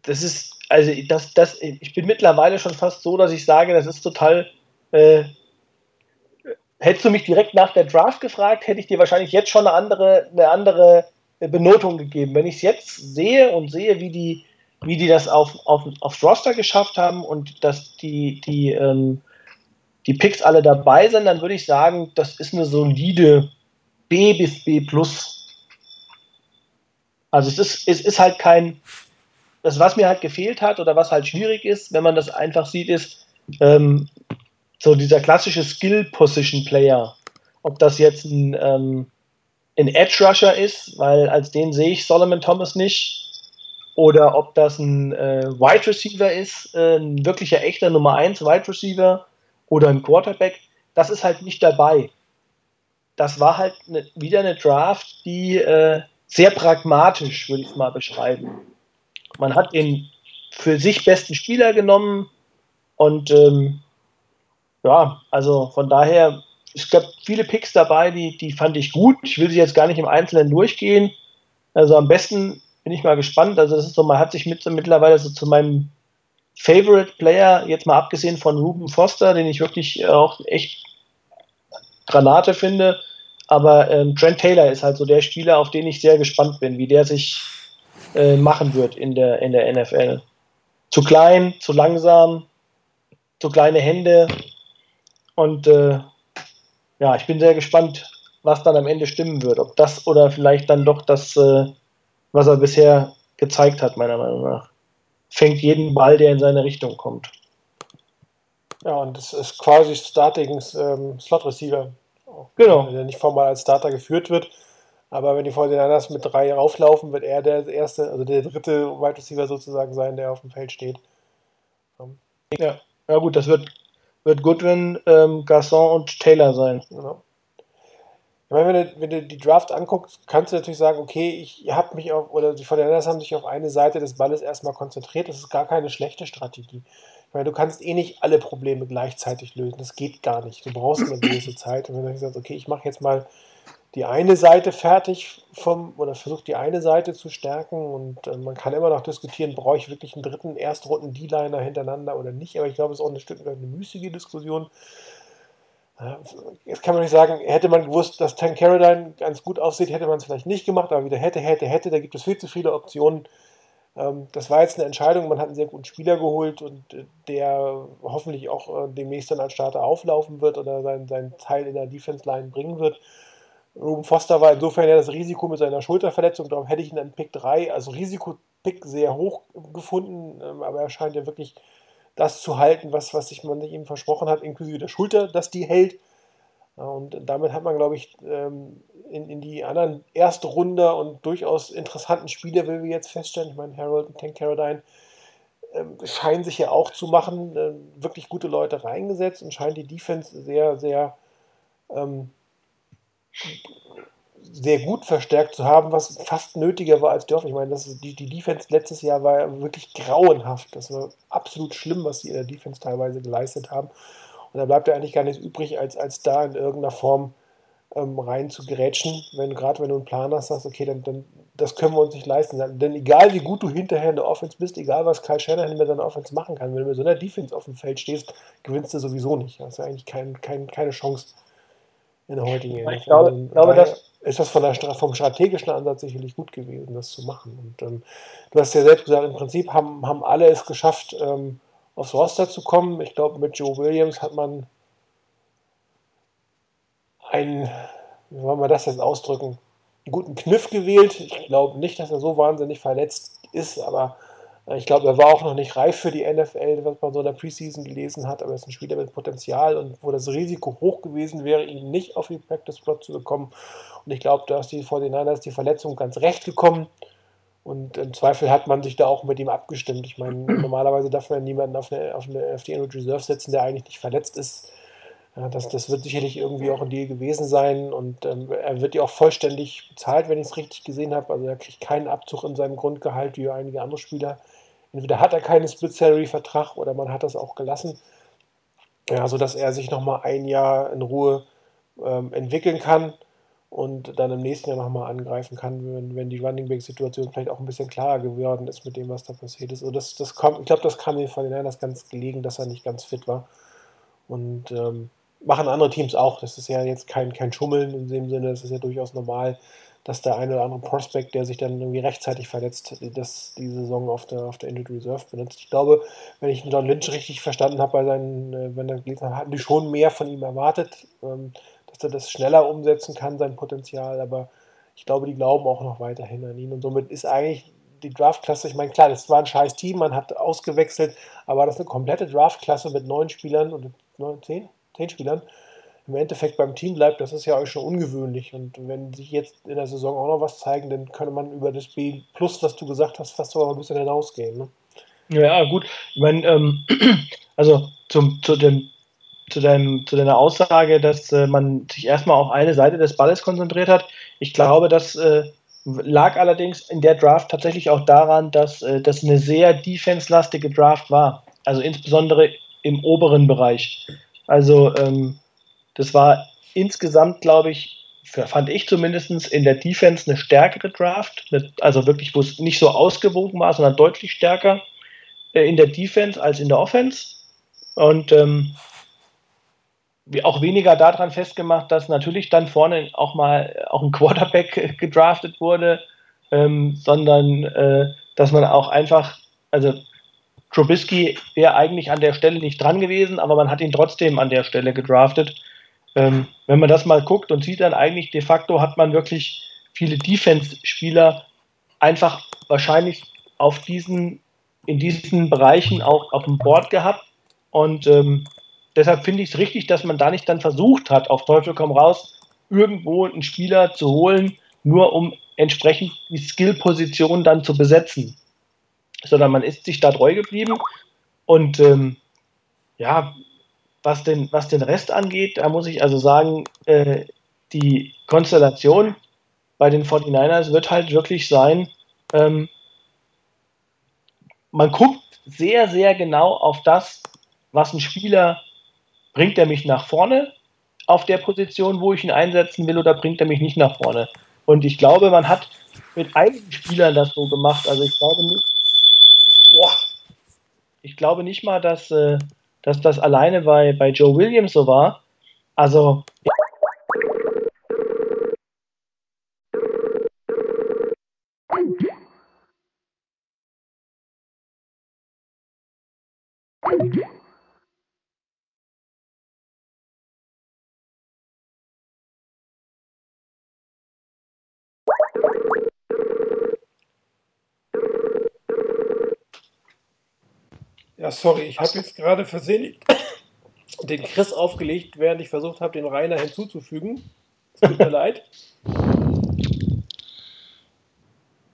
Speaker 2: das ist, also das, das, ich bin mittlerweile schon fast so, dass ich sage, das ist total. Äh, hättest du mich direkt nach der Draft gefragt, hätte ich dir wahrscheinlich jetzt schon eine andere, eine andere Benotung gegeben. Wenn ich es jetzt sehe und sehe, wie die, wie die das auf, auf, aufs Roster geschafft haben und dass die, die, ähm, die Picks alle dabei sind, dann würde ich sagen, das ist eine solide B bis B plus. Also es ist, es ist halt kein, das was mir halt gefehlt hat oder was halt schwierig ist, wenn man das einfach sieht, ist ähm, so dieser klassische Skill-Position-Player. Ob das jetzt ein, ähm, ein Edge-Rusher ist, weil als den sehe ich Solomon Thomas nicht, oder ob das ein äh, Wide Receiver ist, äh, ein wirklicher echter Nummer 1 Wide Receiver oder ein Quarterback, das ist halt nicht dabei. Das war halt ne, wieder eine Draft, die äh, sehr pragmatisch, würde ich mal beschreiben. Man hat den für sich besten Spieler genommen und ähm, ja, also von daher, es gab viele Picks dabei, die, die fand ich gut. Ich will sie jetzt gar nicht im Einzelnen durchgehen. Also am besten bin ich mal gespannt. Also das ist so, man hat sich mit, mittlerweile so zu meinem Favorite Player, jetzt mal abgesehen von Ruben Foster, den ich wirklich auch echt Granate finde. Aber ähm, Trent Taylor ist halt so der Spieler, auf den ich sehr gespannt bin, wie der sich äh, machen wird in der, in der NFL. Zu klein, zu langsam, zu kleine Hände. Und äh, ja, ich bin sehr gespannt, was dann am Ende stimmen wird. Ob das oder vielleicht dann doch das äh, was er bisher gezeigt hat, meiner Meinung nach. Fängt jeden Ball, der in seine Richtung kommt.
Speaker 1: Ja, und das ist quasi Starting ähm, Slot Receiver.
Speaker 2: Genau.
Speaker 1: Der nicht formal als Starter geführt wird. Aber wenn die 49ers mit drei rauflaufen, wird er der erste, also der dritte Wide Receiver sozusagen sein, der auf dem Feld steht.
Speaker 2: Ja, ja gut, das wird, wird Goodwin, ähm, Garçon und Taylor sein. Genau.
Speaker 1: Ich meine, wenn du, wenn du die Draft anguckst, kannst du natürlich sagen, okay, ich habe mich auf, oder die Fortinanders haben sich auf eine Seite des Balles erstmal konzentriert. Das ist gar keine schlechte Strategie. Ich meine, du kannst eh nicht alle Probleme gleichzeitig lösen. Das geht gar nicht. Du brauchst eine gewisse Zeit. Und wenn du sagst, okay, ich mache jetzt mal die eine Seite fertig vom, oder versuche die eine Seite zu stärken und äh, man kann immer noch diskutieren, brauche ich wirklich einen dritten Erstrunden D-Liner hintereinander oder nicht, aber ich glaube, es ist auch ein Stück eine müßige Diskussion. Jetzt kann man nicht sagen, hätte man gewusst, dass Tank Caroline ganz gut aussieht, hätte man es vielleicht nicht gemacht, aber wieder hätte, hätte, hätte, da gibt es viel zu viele Optionen. Ähm, das war jetzt eine Entscheidung, man hat einen sehr guten Spieler geholt und äh, der hoffentlich auch äh, demnächst dann als Starter auflaufen wird oder seinen, seinen Teil in der Defense-Line bringen wird. Ruben Foster war insofern ja das Risiko mit seiner Schulterverletzung, darum hätte ich ihn an Pick 3, also Risikopick sehr hoch gefunden, ähm, aber er scheint ja wirklich das zu halten, was, was sich man ihm versprochen hat, inklusive der Schulter, dass die hält. Und damit hat man, glaube ich, ähm, in, in die anderen erste Runde und durchaus interessanten Spiele, wie wir jetzt feststellen, ich meine, Harold und Tank Caroline ähm, scheinen sich ja auch zu machen, wirklich gute Leute reingesetzt und scheint die Defense sehr, sehr sehr gut verstärkt zu haben, was fast nötiger war als Dorf. Ich meine, das die, die Defense letztes Jahr war ja wirklich grauenhaft. Das war absolut schlimm, was sie in der Defense teilweise geleistet haben. Und da bleibt ja eigentlich gar nichts übrig, als, als da in irgendeiner Form ähm, rein zu grätschen. Wenn, gerade wenn du einen Plan hast, sagst, okay, dann, dann das können wir uns nicht leisten. Denn egal wie gut du hinterher in der Offense bist, egal was Kyle Shanahan mit seiner Offense machen kann, wenn du mit so einer Defense auf dem Feld stehst, gewinnst du sowieso nicht. Das ist ja eigentlich kein, kein, keine Chance in der heutigen
Speaker 2: NFL. Ich glaube, also, glaube das
Speaker 1: ist das von der, vom strategischen Ansatz sicherlich gut gewesen, das zu machen. Und ähm, du hast ja selbst gesagt, im Prinzip haben, haben alle es geschafft, ähm, aufs Roster zu kommen. Ich glaube, mit Joe Williams hat man einen, wie wollen wir das jetzt ausdrücken, einen guten Kniff gewählt. Ich glaube nicht, dass er so wahnsinnig verletzt ist, aber ich glaube, er war auch noch nicht reif für die NFL, was man so in der Preseason gelesen hat, aber er ist ein Spieler mit Potenzial und wo das Risiko hoch gewesen wäre, ihn nicht auf die Practice Plot zu bekommen. Und ich glaube, da ist die 49ers die Verletzung ganz recht gekommen. Und im Zweifel hat man sich da auch mit ihm abgestimmt. Ich meine, normalerweise darf man niemanden auf, eine, auf, eine, auf die Injured Reserve setzen, der eigentlich nicht verletzt ist. Ja, das, das wird sicherlich irgendwie auch ein Deal gewesen sein und ähm, er wird ja auch vollständig bezahlt, wenn ich es richtig gesehen habe. Also er kriegt keinen Abzug in seinem Grundgehalt wie einige andere Spieler. Entweder hat er keinen Split-Salary-Vertrag oder man hat das auch gelassen. Ja, sodass er sich nochmal ein Jahr in Ruhe ähm, entwickeln kann und dann im nächsten Jahr nochmal angreifen kann, wenn, wenn die Running Back-Situation vielleicht auch ein bisschen klarer geworden ist mit dem, was da passiert ist. Und das, das kommt, ich glaube, das kam den von den Niners ganz gelegen, dass er nicht ganz fit war. Und ähm, machen andere Teams auch. Das ist ja jetzt kein, kein Schummeln in dem Sinne, das ist ja durchaus normal, dass der eine oder andere Prospect, der sich dann irgendwie rechtzeitig verletzt, das die Saison auf der, auf der Injured Reserve benutzt. Ich glaube, wenn ich John Lynch richtig verstanden habe bei seinen, äh, wenn er gelesen hat, hatten die schon mehr von ihm erwartet, ähm, dass er das schneller umsetzen kann, sein Potenzial, aber ich glaube, die glauben auch noch weiterhin an ihn und somit ist eigentlich die Draftklasse, ich meine, klar, das war ein scheiß Team, man hat ausgewechselt, aber das ist eine komplette Draftklasse mit neun Spielern oder neun, zehn, zehn Spielern im Endeffekt beim Team bleibt, das ist ja auch schon ungewöhnlich. Und wenn sich jetzt in der Saison auch noch was zeigen, dann könnte man über das B plus, was du gesagt hast, fast so ein bisschen hinausgehen. Ne?
Speaker 2: Ja, gut. Ich meine, ähm, also zum, zu, dem, zu, deinem, zu deiner Aussage, dass äh, man sich erstmal auf eine Seite des Balles konzentriert hat. Ich glaube, das äh, lag allerdings in der Draft tatsächlich auch daran, dass äh, das eine sehr defense-lastige Draft war. Also insbesondere im oberen Bereich. Also ähm, das war insgesamt, glaube ich, fand ich zumindest in der Defense eine stärkere Draft. Also wirklich, wo es nicht so ausgewogen war, sondern deutlich stärker äh, in der Defense als in der Offense. Und ähm, auch weniger daran festgemacht, dass natürlich dann vorne auch mal auch ein Quarterback gedraftet wurde, ähm, sondern äh, dass man auch einfach, also Trubisky wäre eigentlich an der Stelle nicht dran gewesen, aber man hat ihn trotzdem an der Stelle gedraftet. Ähm, wenn man das mal guckt und sieht, dann eigentlich de facto hat man wirklich viele Defense-Spieler einfach wahrscheinlich auf diesen, in diesen Bereichen auch auf dem Board gehabt. Und ähm, deshalb finde ich es richtig, dass man da nicht dann versucht hat, auf Teufel komm raus, irgendwo einen Spieler zu holen, nur um entsprechend die Skill-Position dann zu besetzen. Sondern man ist sich da treu geblieben. Und ähm, ja, was den, was den Rest angeht, da muss ich also sagen, äh, die Konstellation bei den 49ers wird halt wirklich sein, ähm, man guckt sehr, sehr genau auf das, was ein Spieler bringt er mich nach vorne auf der Position, wo ich ihn einsetzen will, oder bringt er mich nicht nach vorne. Und ich glaube, man hat mit einigen Spielern das so gemacht. Also ich glaube nicht, ich glaube nicht mal, dass äh, dass das alleine bei, bei Joe Williams so war. Also.
Speaker 1: Ja, sorry, ich habe jetzt gerade versehentlich den Chris aufgelegt, während ich versucht habe, den Rainer hinzuzufügen. Es tut mir leid.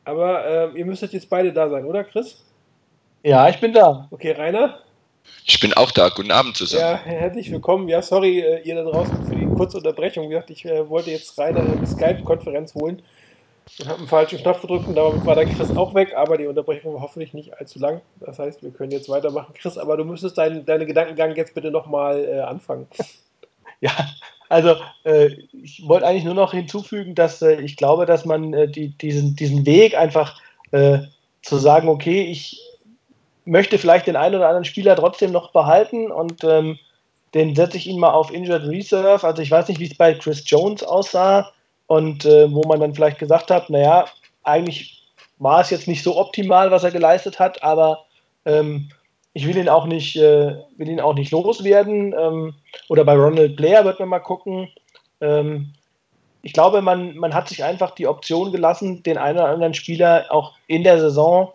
Speaker 1: Aber äh, ihr müsstet jetzt beide da sein, oder Chris?
Speaker 2: Ja, ich bin da.
Speaker 1: Okay, Rainer?
Speaker 3: Ich bin auch da. Guten Abend zusammen.
Speaker 1: Ja, herzlich willkommen. Ja, sorry, äh, ihr da draußen für die kurze Unterbrechung. Wie gesagt, ich äh, wollte jetzt Rainer in die Skype-Konferenz holen. Ich habe einen falschen Knopf gedrückt und damit war der Chris auch weg, aber die Unterbrechung war hoffentlich nicht allzu lang. Das heißt, wir können jetzt weitermachen. Chris, aber du müsstest dein, deine Gedankengang jetzt bitte nochmal äh, anfangen.
Speaker 2: Ja, also äh, ich wollte eigentlich nur noch hinzufügen, dass äh, ich glaube, dass man äh, die, diesen, diesen Weg einfach äh, zu sagen, okay, ich möchte vielleicht den einen oder anderen Spieler trotzdem noch behalten und ähm, den setze ich ihn mal auf Injured Reserve. Also ich weiß nicht, wie es bei Chris Jones aussah und äh, wo man dann vielleicht gesagt hat, naja, eigentlich war es jetzt nicht so optimal, was er geleistet hat, aber ähm, ich will ihn auch nicht, äh, will ihn auch nicht loswerden. Ähm, oder bei Ronald Blair wird man mal gucken. Ähm, ich glaube, man, man hat sich einfach die Option gelassen, den einen oder anderen Spieler auch in der Saison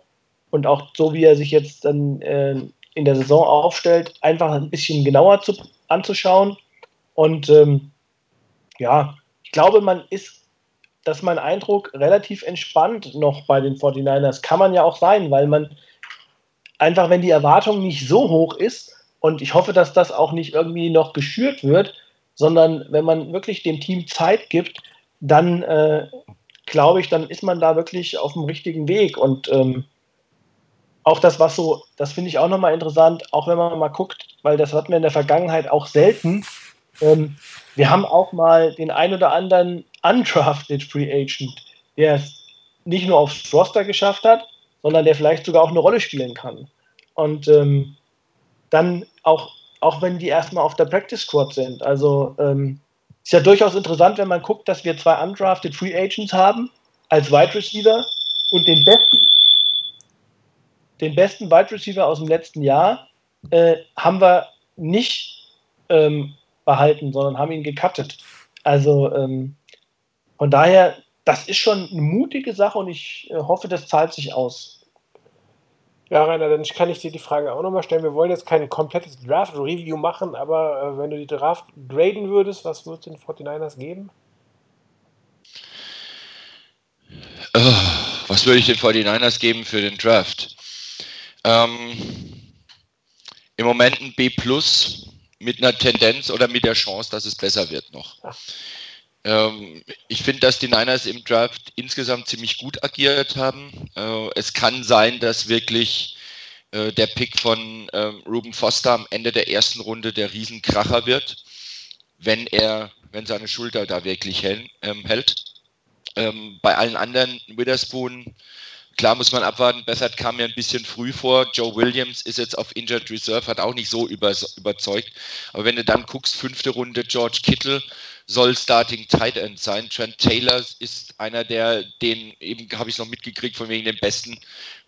Speaker 2: und auch so wie er sich jetzt dann äh, in der Saison aufstellt, einfach ein bisschen genauer zu, anzuschauen. Und ähm, ja, ich glaube, man ist, dass mein Eindruck relativ entspannt noch bei den 49ers. Kann man ja auch sein, weil man einfach, wenn die Erwartung nicht so hoch ist, und ich hoffe, dass das auch nicht irgendwie noch geschürt wird, sondern wenn man wirklich dem Team Zeit gibt, dann äh, glaube ich, dann ist man da wirklich auf dem richtigen Weg. Und ähm, auch das, was so, das finde ich auch nochmal interessant, auch wenn man mal guckt, weil das hatten wir in der Vergangenheit auch selten, ähm, wir haben auch mal den ein oder anderen undrafted Free Agent, der es nicht nur aufs Roster geschafft hat, sondern der vielleicht sogar auch eine Rolle spielen kann. Und ähm, dann auch, auch wenn die erstmal auf der Practice Squad sind. Also ähm, ist ja durchaus interessant, wenn man guckt, dass wir zwei undrafted Free Agents haben als Wide Receiver und den besten, den besten Wide Receiver aus dem letzten Jahr äh, haben wir nicht ähm, behalten, sondern haben ihn gecuttet. Also ähm, von daher, das ist schon eine mutige Sache und ich äh, hoffe, das zahlt sich aus.
Speaker 1: Ja, Rainer, dann kann ich dir die Frage auch nochmal stellen. Wir wollen jetzt kein komplettes Draft-Review machen, aber äh, wenn du die Draft graden würdest, was würdest du den 49ers geben?
Speaker 3: Oh, was würde ich den 49ers geben für den Draft? Ähm, Im Moment ein B plus mit einer Tendenz oder mit der Chance, dass es besser wird noch. Ähm, ich finde, dass die Niners im Draft insgesamt ziemlich gut agiert haben. Äh, es kann sein, dass wirklich äh, der Pick von äh, Ruben Foster am Ende der ersten Runde der Riesenkracher wird, wenn er, wenn seine Schulter da wirklich hält. Ähm, hält. Ähm, bei allen anderen Witherspoon Klar muss man abwarten, Bessert kam mir ein bisschen früh vor. Joe Williams ist jetzt auf Injured Reserve, hat auch nicht so über, überzeugt. Aber wenn du dann guckst, fünfte Runde, George Kittle soll Starting Tight End sein. Trent Taylor ist einer der, den eben habe ich noch mitgekriegt, von wegen dem besten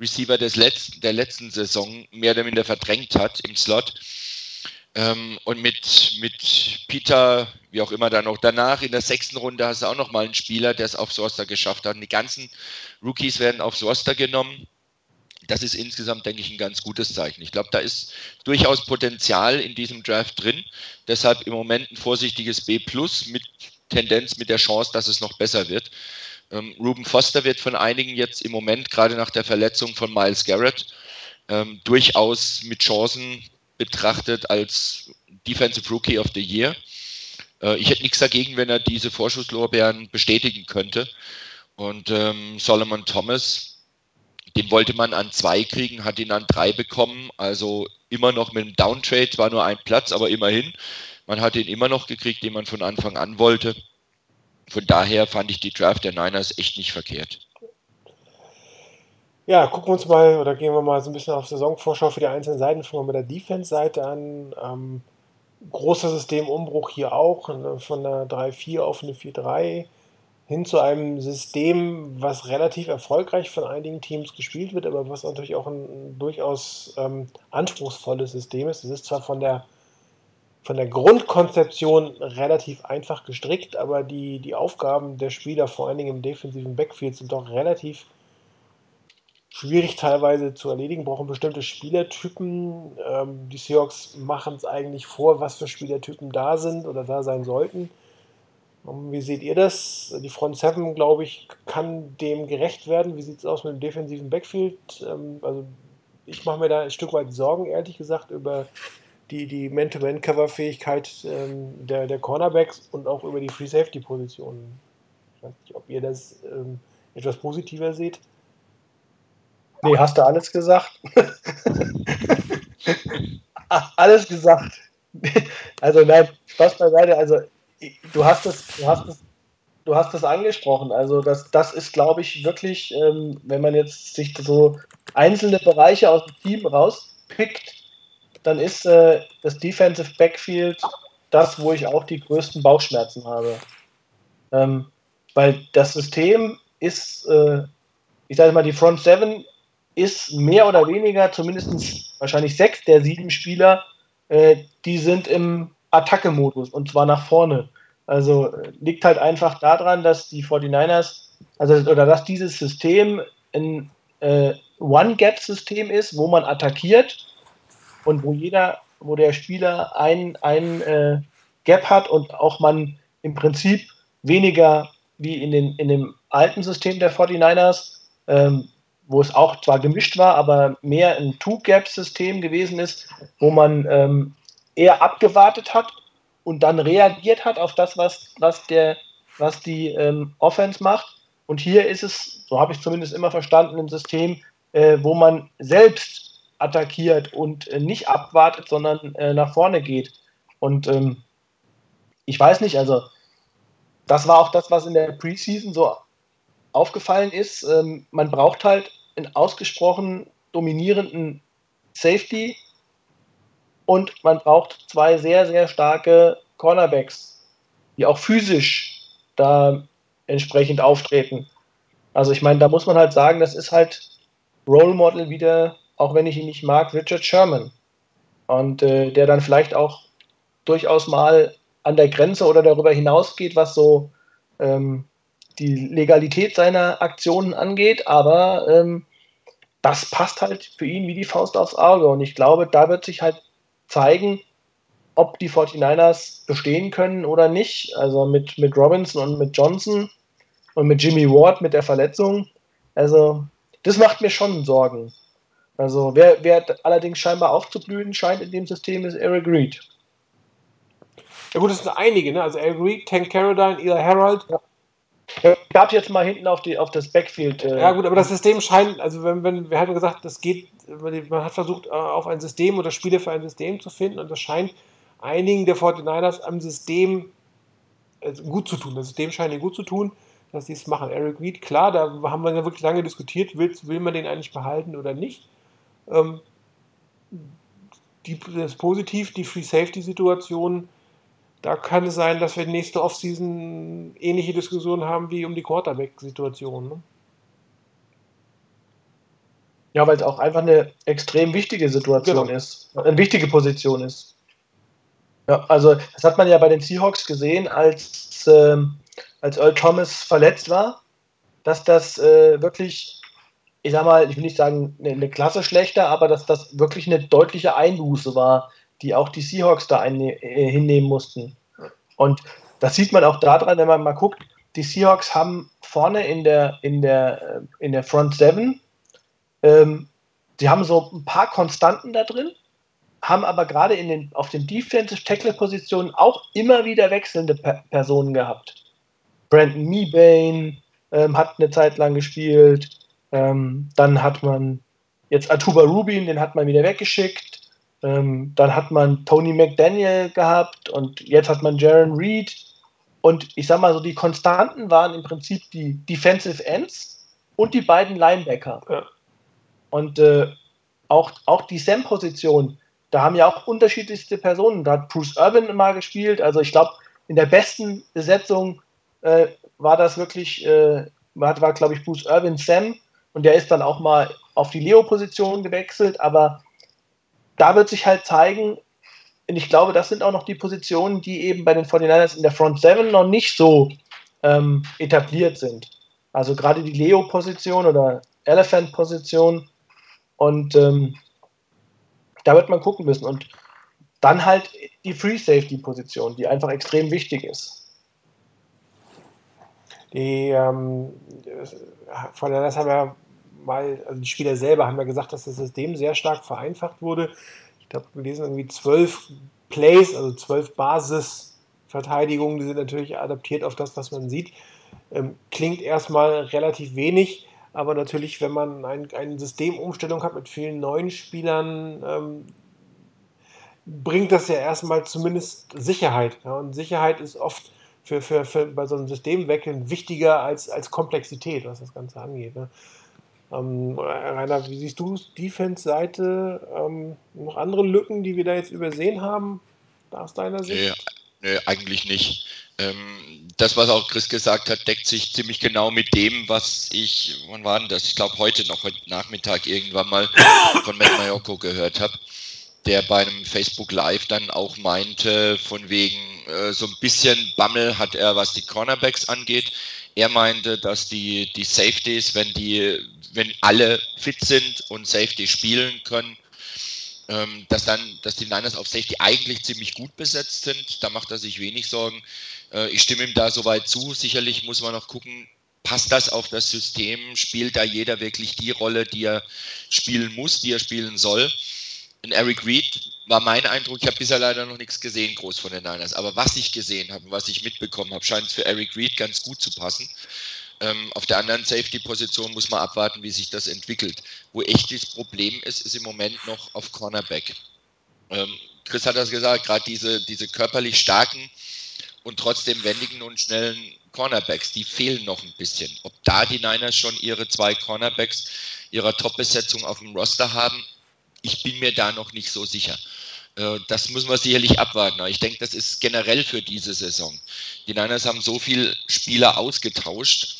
Speaker 3: Receiver des letzten, der letzten Saison mehr oder minder verdrängt hat im Slot. Ähm, und mit, mit Peter, wie auch immer dann noch danach, in der sechsten Runde hast du auch noch mal einen Spieler, der es aufs Roster geschafft hat. Und die ganzen Rookies werden aufs Roster genommen. Das ist insgesamt, denke ich, ein ganz gutes Zeichen. Ich glaube, da ist durchaus Potenzial in diesem Draft drin. Deshalb im Moment ein vorsichtiges B mit Tendenz, mit der Chance, dass es noch besser wird. Ähm, Ruben Foster wird von einigen jetzt im Moment, gerade nach der Verletzung von Miles Garrett, ähm, durchaus mit Chancen betrachtet als Defensive Rookie of the Year. Äh, ich hätte nichts dagegen, wenn er diese Vorschusslorbeeren bestätigen könnte. Und ähm, Solomon Thomas, den wollte man an zwei kriegen, hat ihn an drei bekommen. Also immer noch mit einem Downtrade, war nur ein Platz, aber immerhin. Man hat ihn immer noch gekriegt, den man von Anfang an wollte. Von daher fand ich die Draft der Niners echt nicht verkehrt.
Speaker 1: Ja, gucken wir uns mal oder gehen wir mal so ein bisschen auf Saisonvorschau für die einzelnen Seiten. Fangen wir mit der Defense-Seite an. Ähm, großer Systemumbruch hier auch ne, von einer 3-4 auf eine 4-3 hin zu einem System, was relativ erfolgreich von einigen Teams gespielt wird, aber was natürlich auch ein durchaus ähm, anspruchsvolles System ist. Es ist zwar von der, von der Grundkonzeption relativ einfach gestrickt, aber die, die Aufgaben der Spieler, vor allen Dingen im defensiven Backfield, sind doch relativ schwierig teilweise zu erledigen, brauchen bestimmte Spielertypen. Ähm, die Seahawks machen es eigentlich vor, was für Spielertypen da sind oder da sein sollten. Um, wie seht ihr das? Die Front 7, glaube ich, kann dem gerecht werden. Wie sieht es aus mit dem defensiven Backfield? Ähm, also ich mache mir da ein Stück weit Sorgen, ehrlich gesagt, über die, die Man-to-Man-Cover-Fähigkeit ähm, der, der Cornerbacks und auch über die Free-Safety-Positionen. Ich weiß nicht, ob ihr das ähm, etwas positiver seht.
Speaker 2: Nee, hast du alles gesagt? alles gesagt. Also nein, Spaß beiseite. Also du hast es, du hast es, du hast es angesprochen. Also das, das ist, glaube ich, wirklich, ähm, wenn man jetzt sich so einzelne Bereiche aus dem Team rauspickt, dann ist äh, das Defensive Backfield das, wo ich auch die größten Bauchschmerzen habe. Ähm, weil das System ist, äh, ich sage mal, die Front Seven ist mehr oder weniger, zumindest wahrscheinlich sechs der sieben Spieler, äh, die sind im Attacke-Modus und zwar nach vorne. Also äh, liegt halt einfach daran, dass die 49ers, also oder dass dieses System ein äh, One-Gap-System ist, wo man attackiert und wo jeder, wo der Spieler ein, ein äh, Gap hat und auch man im Prinzip weniger wie in, den, in dem alten System der 49ers ähm, wo es auch zwar gemischt war, aber mehr ein Two-Gap-System gewesen ist, wo man ähm, eher abgewartet hat und dann reagiert hat auf das, was, was, der, was die ähm, Offense macht. Und hier ist es, so habe ich zumindest immer verstanden, ein System, äh, wo man selbst attackiert und äh, nicht abwartet, sondern äh, nach vorne geht. Und ähm, ich weiß nicht, also das war auch das, was in der Preseason so aufgefallen ist. Ähm, man braucht halt einen ausgesprochen dominierenden Safety und man braucht zwei sehr, sehr starke Cornerbacks. die auch physisch da entsprechend auftreten. Also ich meine, da muss man halt sagen, das ist halt Role Model wieder, auch wenn ich ihn nicht mag, Richard Sherman. Und äh, der dann vielleicht auch durchaus mal an der Grenze oder darüber hinausgeht, was so ähm, die Legalität seiner Aktionen angeht, aber ähm, das passt halt für ihn wie die Faust aufs Auge. Und ich glaube, da wird sich halt zeigen, ob die 49ers bestehen können oder nicht. Also mit, mit Robinson und mit Johnson und mit Jimmy Ward mit der Verletzung. Also, das macht mir schon Sorgen. Also, wer, wer allerdings scheinbar aufzublühen scheint in dem System, ist Eric Reed.
Speaker 1: Ja, gut, das sind einige, ne? Also, Eric Reed, Tank Caroline, Ida Harold. Ja.
Speaker 2: Gab jetzt mal hinten auf, die, auf das Backfield.
Speaker 1: Äh ja, gut, aber das System scheint, also wenn, wenn wir hatten gesagt, das geht, man hat versucht, äh, auf ein System oder Spiele für ein System zu finden und das scheint einigen der 49ers am System also gut zu tun. Das System scheint ihnen gut zu tun, dass sie es machen. Eric Reed, klar, da haben wir ja wirklich lange diskutiert, will, will man den eigentlich behalten oder nicht. Ähm, die, das ist positiv, die Free Safety Situation da kann es sein, dass wir nächste Offseason ähnliche Diskussionen haben wie um die Quarterback-Situation. Ne?
Speaker 2: Ja, weil es auch einfach eine extrem wichtige Situation genau. ist, eine wichtige Position ist. Ja, also das hat man ja bei den Seahawks gesehen, als, ähm, als Earl Thomas verletzt war, dass das äh, wirklich, ich sag mal, ich will nicht sagen eine, eine Klasse schlechter, aber dass das wirklich eine deutliche Einbuße war die auch die Seahawks da äh, hinnehmen mussten. Und das sieht man auch daran, wenn man mal guckt, die Seahawks haben vorne in der, in der, äh, in der Front Seven, ähm, die haben so ein paar Konstanten da drin, haben aber gerade in den, auf den Defensive Tackle Positionen auch immer wieder wechselnde per Personen gehabt. Brandon Meebane ähm, hat eine Zeit lang gespielt, ähm, dann hat man jetzt Atuba Rubin, den hat man wieder weggeschickt. Ähm, dann hat man Tony McDaniel gehabt und jetzt hat man Jaron Reed. Und ich sag mal so, die Konstanten waren im Prinzip die Defensive Ends und die beiden Linebacker. Ja. Und äh, auch, auch die Sam-Position, da haben ja auch unterschiedlichste Personen. Da hat Bruce Urban mal gespielt. Also ich glaube, in der besten Besetzung äh, war das wirklich, äh, war, war glaube ich, Bruce Urban Sam. Und der ist dann auch mal auf die Leo-Position gewechselt. Aber da wird sich halt zeigen, und ich glaube, das sind auch noch die Positionen, die eben bei den 49ers in der Front 7 noch nicht so ähm, etabliert sind. Also gerade die Leo-Position oder Elephant-Position. Und ähm, da wird man gucken müssen. Und dann halt die Free Safety-Position, die einfach extrem wichtig ist.
Speaker 1: Die ähm, 49ers haben ja mal, also die Spieler selber haben ja gesagt, dass das System sehr stark vereinfacht wurde. Ich glaube, wir lesen irgendwie zwölf Plays, also zwölf Basisverteidigungen, die sind natürlich adaptiert auf das, was man sieht. Ähm, klingt erstmal relativ wenig, aber natürlich, wenn man ein, eine Systemumstellung hat mit vielen neuen Spielern, ähm, bringt das ja erstmal zumindest Sicherheit. Ja? Und Sicherheit ist oft für, für, für bei so einem Systemwechseln wichtiger als, als Komplexität, was das Ganze angeht. Ne? Ähm, Rainer, wie siehst du Defense-Seite? Ähm, noch andere Lücken, die wir da jetzt übersehen haben, aus deiner Sicht?
Speaker 3: Nee, nee eigentlich nicht. Ähm, das, was auch Chris gesagt hat, deckt sich ziemlich genau mit dem, was ich, wann war denn das? Ich glaube heute noch, heute Nachmittag irgendwann mal von Matt Mayoko gehört habe, der bei einem Facebook Live dann auch meinte, von wegen äh, so ein bisschen Bammel hat er, was die Cornerbacks angeht. Er meinte, dass die, die Safeties, wenn die wenn alle fit sind und Safety spielen können, ähm, dass dann, dass die Niners auf Safety eigentlich ziemlich gut besetzt sind. Da macht er sich wenig Sorgen. Äh, ich stimme ihm da soweit zu. Sicherlich muss man noch gucken, passt das auf das System? Spielt da jeder wirklich die Rolle, die er spielen muss, die er spielen soll? In Eric Reed war mein Eindruck, ich habe bisher leider noch nichts gesehen, groß von den Niners, aber was ich gesehen habe, was ich mitbekommen habe, scheint es für Eric Reed ganz gut zu passen. Ähm, auf der anderen Safety-Position muss man abwarten, wie sich das entwickelt. Wo echt das Problem ist, ist im Moment noch auf Cornerback. Ähm, Chris hat das gesagt, gerade diese, diese körperlich starken und trotzdem wendigen und schnellen Cornerbacks, die fehlen noch ein bisschen. Ob da die Niners schon ihre zwei Cornerbacks ihrer Top-Besetzung auf dem Roster haben, ich bin mir da noch nicht so sicher. Äh, das müssen wir sicherlich abwarten. Aber ich denke, das ist generell für diese Saison. Die Niners haben so viele Spieler ausgetauscht,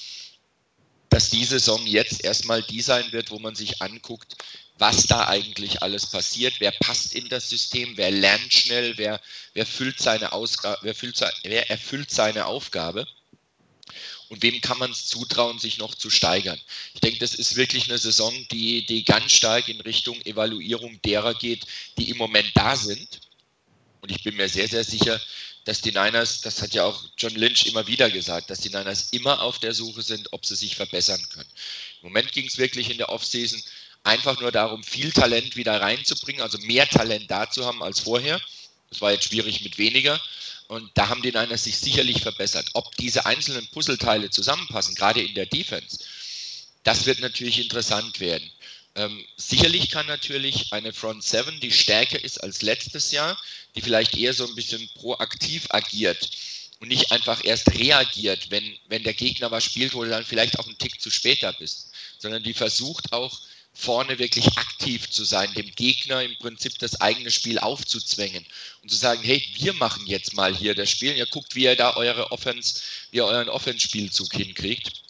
Speaker 3: dass die Saison jetzt erstmal die sein wird, wo man sich anguckt, was da eigentlich alles passiert, wer passt in das System, wer lernt schnell, wer, wer, füllt seine wer, füllt, wer erfüllt seine Aufgabe und wem kann man es zutrauen, sich noch zu steigern. Ich denke, das ist wirklich eine Saison, die, die ganz stark in Richtung Evaluierung derer geht, die im Moment da sind. Und ich bin mir sehr, sehr sicher, dass die Niners, das hat ja auch John Lynch immer wieder gesagt, dass die Niners immer auf der Suche sind, ob sie sich verbessern können. Im Moment ging es wirklich in der Offseason einfach nur darum, viel Talent wieder reinzubringen, also mehr Talent da zu haben als vorher. Das war jetzt schwierig mit weniger. Und da haben die Niners sich sicherlich verbessert. Ob diese einzelnen Puzzleteile zusammenpassen, gerade in der Defense, das wird natürlich interessant werden. Ähm, sicherlich kann natürlich eine Front 7, die stärker ist als letztes Jahr, die vielleicht eher so ein bisschen proaktiv agiert und nicht einfach erst reagiert, wenn, wenn der Gegner was spielt, wo du dann vielleicht auch einen Tick zu später bist, sondern die versucht auch vorne wirklich aktiv zu sein, dem Gegner im Prinzip das eigene Spiel aufzuzwängen und zu sagen, hey, wir machen jetzt mal hier das Spiel, ihr guckt, wie ihr da eure Offense, wie ihr euren Offense-Spielzug hinkriegt.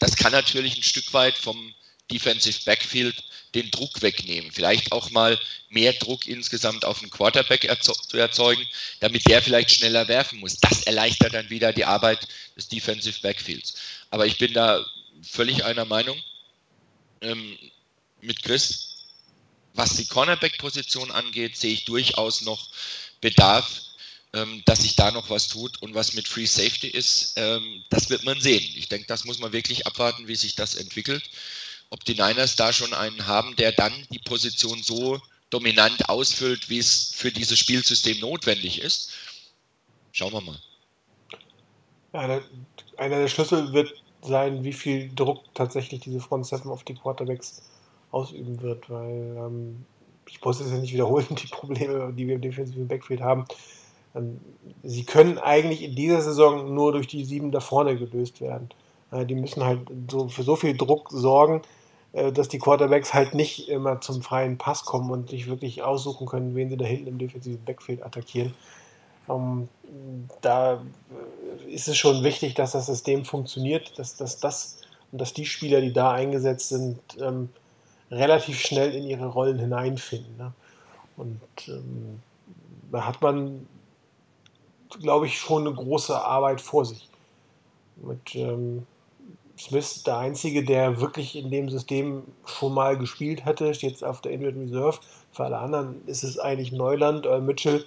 Speaker 3: Das kann natürlich ein Stück weit vom Defensive Backfield den Druck wegnehmen. Vielleicht auch mal mehr Druck insgesamt auf den Quarterback zu erzeugen, damit der vielleicht schneller werfen muss. Das erleichtert dann wieder die Arbeit des Defensive Backfields. Aber ich bin da völlig einer Meinung ähm, mit Chris. Was die Cornerback-Position angeht, sehe ich durchaus noch Bedarf, ähm, dass sich da noch was tut. Und was mit Free Safety ist, ähm, das wird man sehen. Ich denke, das muss man wirklich abwarten, wie sich das entwickelt. Ob die Niners da schon einen haben, der dann die Position so dominant ausfüllt, wie es für dieses Spielsystem notwendig ist. Schauen wir mal.
Speaker 1: Ja, einer der Schlüssel wird sein, wie viel Druck tatsächlich diese Front 7 auf die Quarterbacks ausüben wird, weil ähm, ich muss es ja nicht wiederholen, die Probleme, die wir im defensiven Backfield haben. Ähm, sie können eigentlich in dieser Saison nur durch die sieben da vorne gelöst werden. Äh, die müssen halt so für so viel Druck sorgen, äh, dass die Quarterbacks halt nicht immer zum freien Pass kommen und sich wirklich aussuchen können, wen sie da hinten im defensiven Backfield attackieren. Ähm, da ist es schon wichtig, dass das System funktioniert, dass, dass das und dass die Spieler, die da eingesetzt sind, ähm, relativ schnell in ihre Rollen hineinfinden. Ne? Und ähm, da hat man, glaube ich, schon eine große Arbeit vor sich. Mit ähm, Smith der Einzige, der wirklich in dem System schon mal gespielt hatte, steht jetzt auf der Injured Reserve. Für alle anderen ist es eigentlich Neuland. Äh, Mitchell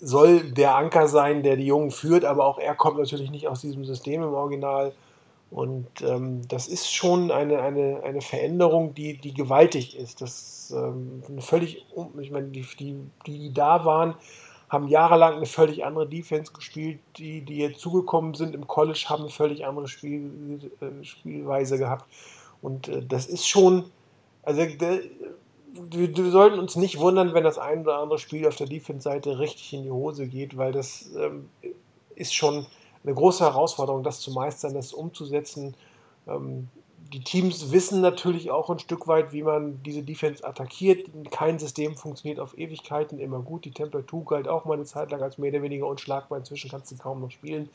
Speaker 1: soll der Anker sein, der die Jungen führt, aber auch er kommt natürlich nicht aus diesem System im Original. Und ähm, das ist schon eine, eine, eine Veränderung, die, die gewaltig ist. Das ähm, völlig, ich meine, die, die, die da waren, haben jahrelang eine völlig andere Defense gespielt. Die, die jetzt zugekommen sind im College, haben eine völlig andere Spiel, äh, Spielweise gehabt. Und äh, das ist schon, also der, wir, wir, sollten uns nicht wundern, wenn das ein oder andere Spiel auf der Defense-Seite richtig in die Hose geht, weil das ähm, ist schon eine große Herausforderung, das zu meistern, das umzusetzen. Ähm, die Teams wissen natürlich auch ein Stück weit, wie man diese Defense attackiert. Kein System funktioniert auf Ewigkeiten immer gut. Die Temperatur galt auch mal eine Zeit lang als mehr oder weniger unschlagbar. Inzwischen kannst du kaum noch spielen.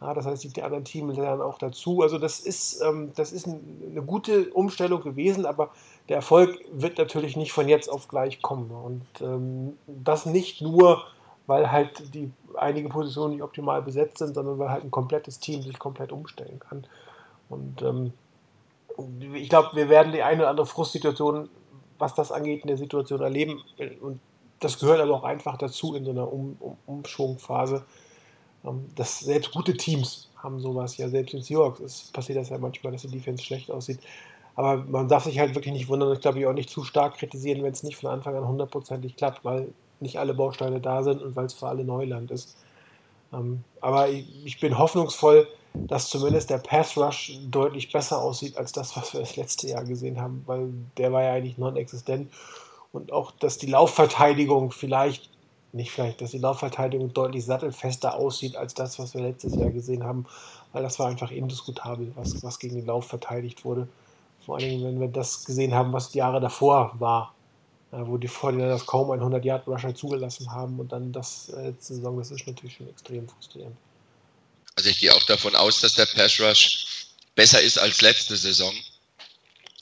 Speaker 1: Das heißt, die anderen Teams lernen auch dazu. Also das ist, ähm, das ist eine gute Umstellung gewesen, aber der Erfolg wird natürlich nicht von jetzt auf gleich kommen. Und ähm, das nicht nur, weil halt die einige Positionen nicht optimal besetzt sind, sondern weil halt ein komplettes Team sich komplett umstellen kann. Und ähm, ich glaube, wir werden die eine oder andere Frustsituation, was das angeht, in der Situation erleben. Und das gehört aber auch einfach dazu in so einer um um Umschwungphase. Ähm, dass selbst gute Teams haben sowas ja, selbst in Seahawks ist, passiert das ja manchmal, dass die Defense schlecht aussieht. Aber man darf sich halt wirklich nicht wundern, ich glaube ich auch nicht zu stark kritisieren, wenn es nicht von Anfang an hundertprozentig klappt, weil nicht alle Bausteine da sind und weil es für alle Neuland ist. Ähm, aber ich bin hoffnungsvoll, dass zumindest der Pass Rush deutlich besser aussieht als das, was wir das letzte Jahr gesehen haben, weil der war ja eigentlich non-existent. Und auch, dass die Laufverteidigung vielleicht, nicht vielleicht, dass die Laufverteidigung deutlich sattelfester aussieht als das, was wir letztes Jahr gesehen haben, weil das war einfach indiskutabel, was, was gegen den Lauf verteidigt wurde. Vor allen Dingen, wenn wir das gesehen haben, was die Jahre davor war. Äh, wo die Fortinanders kaum einen 100-Yard-Rusher zugelassen haben und dann das äh, Saison, das ist natürlich schon extrem frustrierend.
Speaker 3: Also ich gehe auch davon aus, dass der Pass Rush besser ist als letzte Saison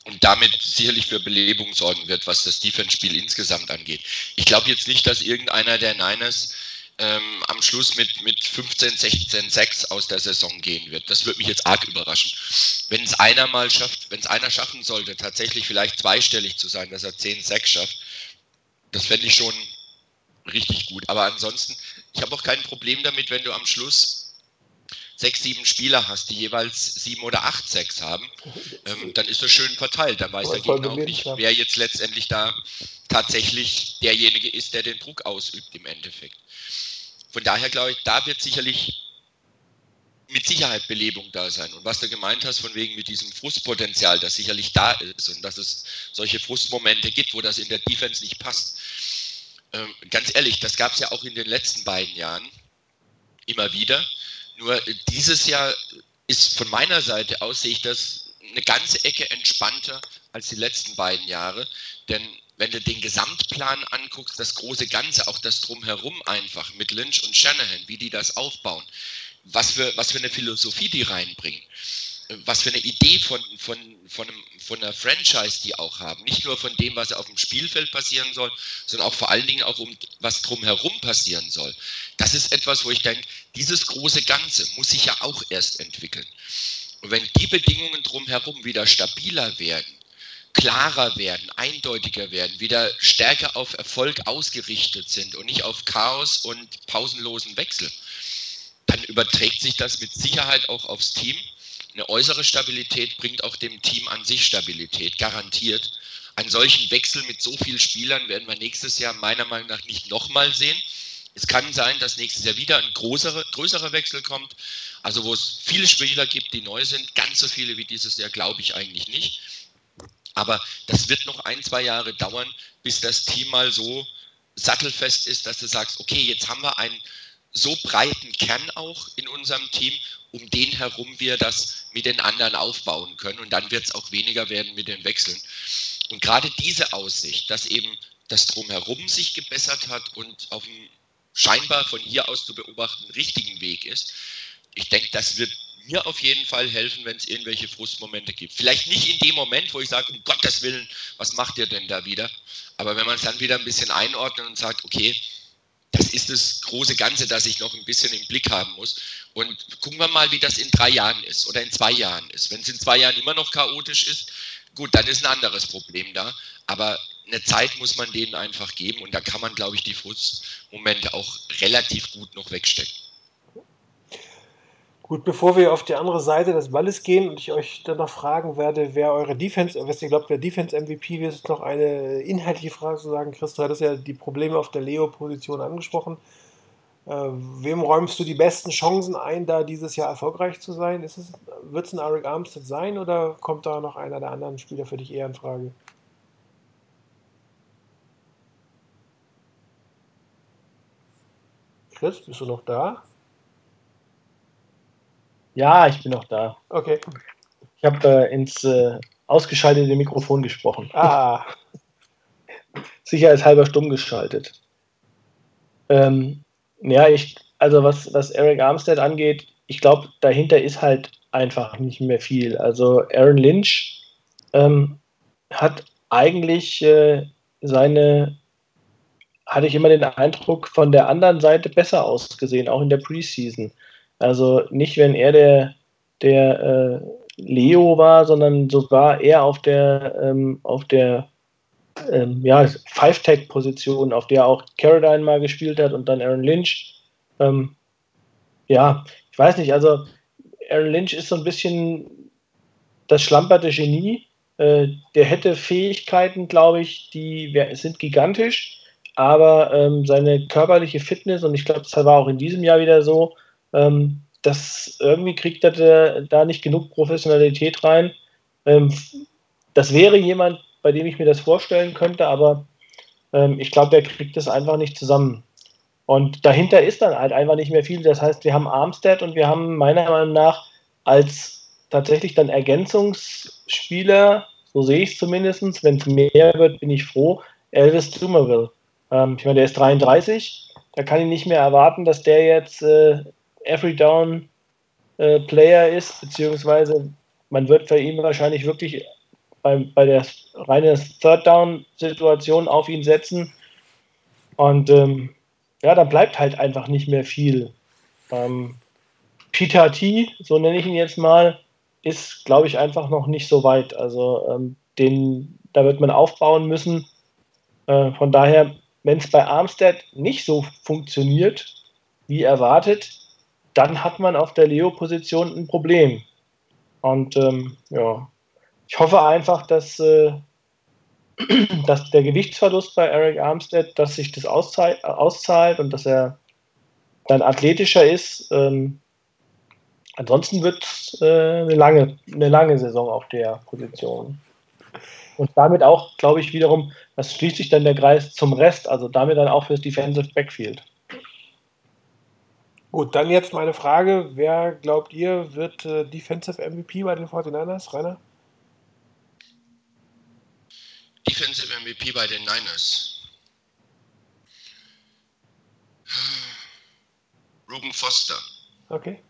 Speaker 3: und damit sicherlich für Belebung sorgen wird, was das Defense-Spiel insgesamt angeht. Ich glaube jetzt nicht, dass irgendeiner der Niners ähm, am Schluss mit, mit 15, 16, 6 aus der Saison gehen wird. Das würde mich jetzt arg überraschen. Wenn es einer mal schafft, wenn es einer schaffen sollte, tatsächlich vielleicht zweistellig zu sein, dass er 10, 6 schafft, das fände ich schon richtig gut. Aber ansonsten, ich habe auch kein Problem damit, wenn du am Schluss sechs, sieben Spieler hast, die jeweils sieben oder acht Sechs haben, ähm, dann ist das schön verteilt. Dann weiß der Gegner auch nicht, wer jetzt letztendlich da tatsächlich derjenige ist, der den Druck ausübt im Endeffekt. Von daher glaube ich, da wird sicherlich mit Sicherheit Belebung da sein. Und was du gemeint hast, von wegen mit diesem Frustpotenzial, das sicherlich da ist und dass es solche Frustmomente gibt, wo das in der Defense nicht passt. Ähm, ganz ehrlich, das gab es ja auch in den letzten beiden Jahren immer wieder. Nur dieses Jahr ist von meiner Seite aus, sehe ich das eine ganze Ecke entspannter als die letzten beiden Jahre. Denn wenn du den Gesamtplan anguckst, das große Ganze, auch das Drumherum einfach mit Lynch und Shanahan, wie die das aufbauen, was für, was für eine Philosophie die reinbringen, was für eine Idee von, von, von, einem, von einer Franchise die auch haben. Nicht nur von dem, was auf dem Spielfeld passieren soll, sondern auch vor allen Dingen auch um was drumherum passieren soll. Das ist etwas, wo ich denke, dieses große Ganze muss sich ja auch erst entwickeln. Und wenn die Bedingungen drumherum wieder stabiler werden, klarer werden, eindeutiger werden, wieder stärker auf Erfolg ausgerichtet sind und nicht auf Chaos und pausenlosen Wechsel, dann überträgt sich das mit Sicherheit auch aufs Team. Eine äußere Stabilität bringt auch dem Team an sich Stabilität, garantiert. Einen solchen Wechsel mit so vielen Spielern werden wir nächstes Jahr meiner Meinung nach nicht nochmal sehen. Es kann sein, dass nächstes Jahr wieder ein größerer, größerer Wechsel kommt, also wo es viele Spieler gibt, die neu sind. Ganz so viele wie dieses Jahr glaube ich eigentlich nicht. Aber das wird noch ein, zwei Jahre dauern, bis das Team mal so sattelfest ist, dass du sagst, okay, jetzt haben wir einen so breiten Kern auch in unserem Team, um den herum wir das mit den anderen aufbauen können. Und dann wird es auch weniger werden mit den Wechseln. Und gerade diese Aussicht, dass eben das drumherum sich gebessert hat und auf einem scheinbar von hier aus zu beobachten richtigen Weg ist, ich denke, das wird mir auf jeden Fall helfen, wenn es irgendwelche Frustmomente gibt. Vielleicht nicht in dem Moment, wo ich sage, um Gottes Willen, was macht ihr denn da wieder? Aber wenn man es dann wieder ein bisschen einordnet und sagt, okay, das ist das große Ganze, das ich noch ein bisschen im Blick haben muss. Und gucken wir mal, wie das in drei Jahren ist oder in zwei Jahren ist. Wenn es in zwei Jahren immer noch chaotisch ist, gut, dann ist ein anderes Problem da. Aber eine Zeit muss man denen einfach geben und da kann man, glaube ich, die Frustmomente auch relativ gut noch wegstecken.
Speaker 1: Gut, bevor wir auf die andere Seite des Balles gehen und ich euch dann noch fragen werde, wer eure Defense, was ihr glaubt, wer Defense MVP wird, ist noch eine inhaltliche Frage zu sagen. Chris, du hattest ja die Probleme auf der Leo-Position angesprochen. Äh, wem räumst du die besten Chancen ein, da dieses Jahr erfolgreich zu sein? Wird es ein Eric Armstead sein oder kommt da noch einer der anderen Spieler für dich eher in Frage? Chris, bist du noch da?
Speaker 2: Ja, ich bin noch da.
Speaker 1: Okay.
Speaker 2: Ich habe äh, ins äh, ausgeschaltete Mikrofon gesprochen.
Speaker 1: Ah.
Speaker 2: Sicherheitshalber stumm geschaltet. Ähm, ja, ich, also was, was Eric Armstead angeht, ich glaube, dahinter ist halt einfach nicht mehr viel. Also Aaron Lynch ähm, hat eigentlich äh, seine, hatte ich immer den Eindruck, von der anderen Seite besser ausgesehen, auch in der Preseason. Also nicht, wenn er der, der äh, Leo war, sondern sogar er auf der, ähm, auf der ähm, ja, Five-Tag-Position, auf der auch Caroline mal gespielt hat und dann Aaron Lynch. Ähm, ja, ich weiß nicht, also Aaron Lynch ist so ein bisschen das schlamperte Genie. Äh, der hätte Fähigkeiten, glaube ich, die sind gigantisch, aber ähm, seine körperliche Fitness, und ich glaube, das war auch in diesem Jahr wieder so, ähm, das irgendwie kriegt er da nicht genug Professionalität rein. Ähm, das wäre jemand, bei dem ich mir das vorstellen könnte, aber ähm, ich glaube, der kriegt das einfach nicht zusammen. Und dahinter ist dann halt einfach nicht mehr viel. Das heißt, wir haben Armstead und wir haben meiner Meinung nach als tatsächlich dann Ergänzungsspieler, so sehe ich es zumindest, wenn es mehr wird, bin ich froh, Elvis Dumerville. Ähm, ich meine, der ist 33, da kann ich nicht mehr erwarten, dass der jetzt äh, Every Down äh, Player ist, beziehungsweise man wird für ihn wahrscheinlich wirklich bei, bei der reinen Third Down Situation auf ihn setzen. Und ähm, ja, da bleibt halt einfach nicht mehr viel. Ähm, Peter T, so nenne ich ihn jetzt mal, ist, glaube ich, einfach noch nicht so weit. Also ähm, den, da wird man aufbauen müssen. Äh, von daher, wenn es bei Armstead nicht so funktioniert, wie erwartet, dann hat man auf der Leo-Position ein Problem. Und ähm, ja, ich hoffe einfach, dass, äh, dass der Gewichtsverlust bei Eric Armstead, dass sich das auszahlt, auszahlt und dass er dann athletischer ist. Ähm, ansonsten wird es äh, eine, lange, eine lange Saison auf der Position. Und damit auch, glaube ich, wiederum, das schließt sich dann der Kreis zum Rest, also damit dann auch fürs Defensive Backfield.
Speaker 1: Gut, dann jetzt meine Frage: Wer glaubt ihr, wird äh, Defensive MVP bei den 49ers, Rainer?
Speaker 3: Defensive MVP bei den Niners. Ruben Foster.
Speaker 1: Okay.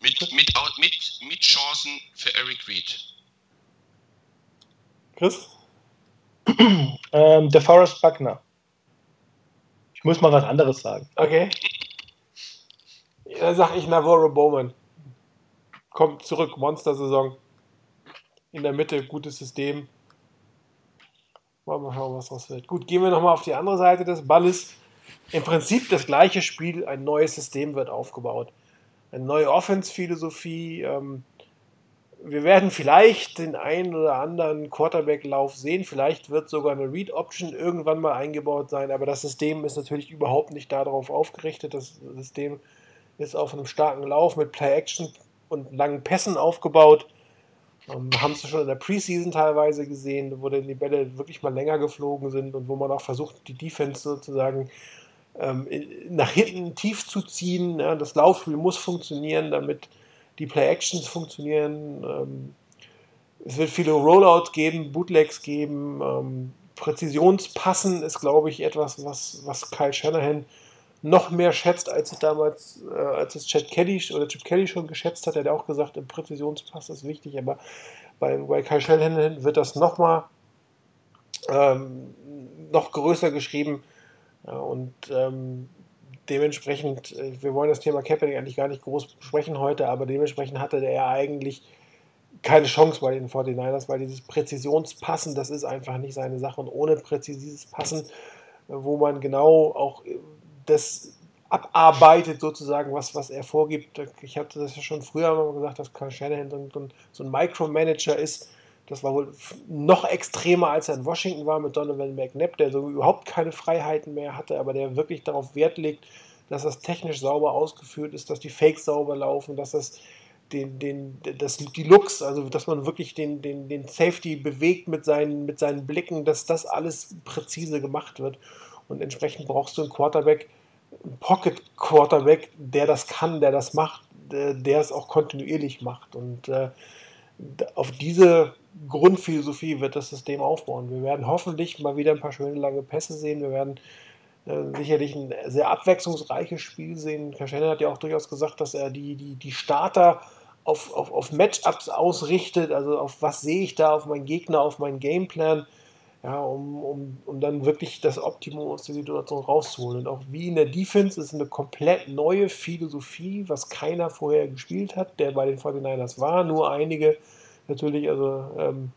Speaker 3: Mit, mit, mit, mit Chancen für Eric Reed.
Speaker 1: Chris?
Speaker 2: ähm, der Forrest Buckner. Ich muss mal was anderes sagen.
Speaker 1: Okay. Dann sag ich Navarro Bowman. Kommt zurück, Monster-Saison. In der Mitte, gutes System. Wollen wir schauen, was draus wird. Gut, gehen wir nochmal auf die andere Seite des Balles. Im Prinzip das gleiche Spiel, ein neues System wird aufgebaut. Eine neue Offense-Philosophie. Ähm, wir werden vielleicht den einen oder anderen Quarterback-Lauf sehen. Vielleicht wird sogar eine Read-Option irgendwann mal eingebaut sein. Aber das System ist natürlich überhaupt nicht darauf aufgerichtet. Das System ist auf einem starken Lauf mit Play-Action und langen Pässen aufgebaut. Ähm, haben es schon in der Preseason teilweise gesehen, wo die Bälle wirklich mal länger geflogen sind und wo man auch versucht, die Defense sozusagen ähm, nach hinten tief zu ziehen. Ja, das Laufspiel muss funktionieren, damit die Play-Actions funktionieren. Ähm, es wird viele Rollouts geben, Bootlegs geben. Ähm, Präzisionspassen ist, glaube ich, etwas, was, was Kyle Shanahan noch mehr schätzt, als es damals, äh, als es Chad Kelly oder Chip Kelly schon geschätzt hat. Er hat auch gesagt, im Präzisionspass ist wichtig, aber bei, Kyle Shanahan wird das nochmal ähm, noch größer geschrieben. Ja, und ähm, dementsprechend, äh, wir wollen das Thema Kaepernick eigentlich gar nicht groß besprechen heute, aber dementsprechend hatte er eigentlich keine Chance bei den 49ers, weil dieses Präzisionspassen, das ist einfach nicht seine Sache. Und ohne präzises Passen, wo man genau auch das abarbeitet sozusagen, was, was er vorgibt. Ich hatte das ja schon früher mal gesagt, dass Carl Shanahan so, so ein Micromanager ist. Das war wohl noch extremer, als er in Washington war mit Donovan McNabb, der so überhaupt keine Freiheiten mehr hatte, aber der wirklich darauf Wert legt, dass das technisch sauber ausgeführt ist, dass die Fakes sauber laufen, dass das den, den, das, die Looks, also dass man wirklich den, den, den Safety bewegt mit seinen, mit seinen Blicken, dass das alles präzise gemacht wird. Und entsprechend brauchst du einen Quarterback, einen Pocket Quarterback, der das kann, der das macht, der, es auch kontinuierlich macht. Und äh, auf diese Grundphilosophie wird das System aufbauen. Wir werden hoffentlich mal wieder ein paar schöne lange Pässe sehen. Wir werden äh, sicherlich ein sehr abwechslungsreiches Spiel sehen. Kaschena hat ja auch durchaus gesagt, dass er die, die, die Starter auf, auf, auf Matchups ausrichtet, also auf was sehe ich da, auf meinen Gegner, auf meinen Gameplan ja, um, um, um dann wirklich das Optimum aus der Situation rauszuholen. Und auch wie in der Defense ist eine komplett neue Philosophie, was keiner vorher gespielt hat, der bei den 49ers war, nur einige natürlich, also ähm,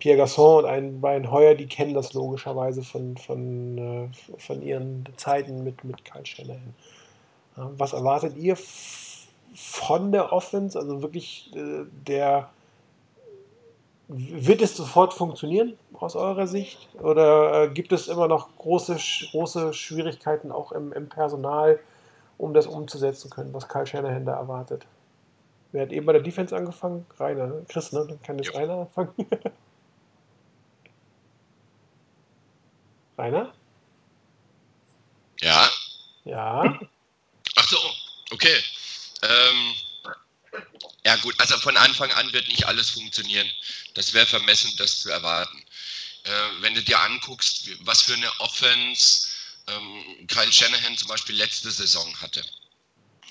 Speaker 1: Pierre Gasson und ein Brian Heuer, die kennen das logischerweise von, von, äh, von ihren Zeiten mit, mit Kyle Shanahan. Ja, was erwartet ihr von der Offense? Also wirklich äh, der wird es sofort funktionieren aus eurer Sicht? Oder äh, gibt es immer noch große, große Schwierigkeiten auch im, im Personal, um das umzusetzen können, was Karl Shanahan da erwartet? Wer hat eben bei der Defense angefangen? Rainer, ne? Chris, ne? Dann kann jetzt ja. Rainer anfangen. Rainer?
Speaker 3: Ja.
Speaker 1: Ja.
Speaker 3: Ach so, okay. Ähm, ja gut, also von Anfang an wird nicht alles funktionieren. Das wäre vermessen, das zu erwarten. Äh, wenn du dir anguckst, was für eine Offense ähm, Kyle Shanahan zum Beispiel letzte Saison hatte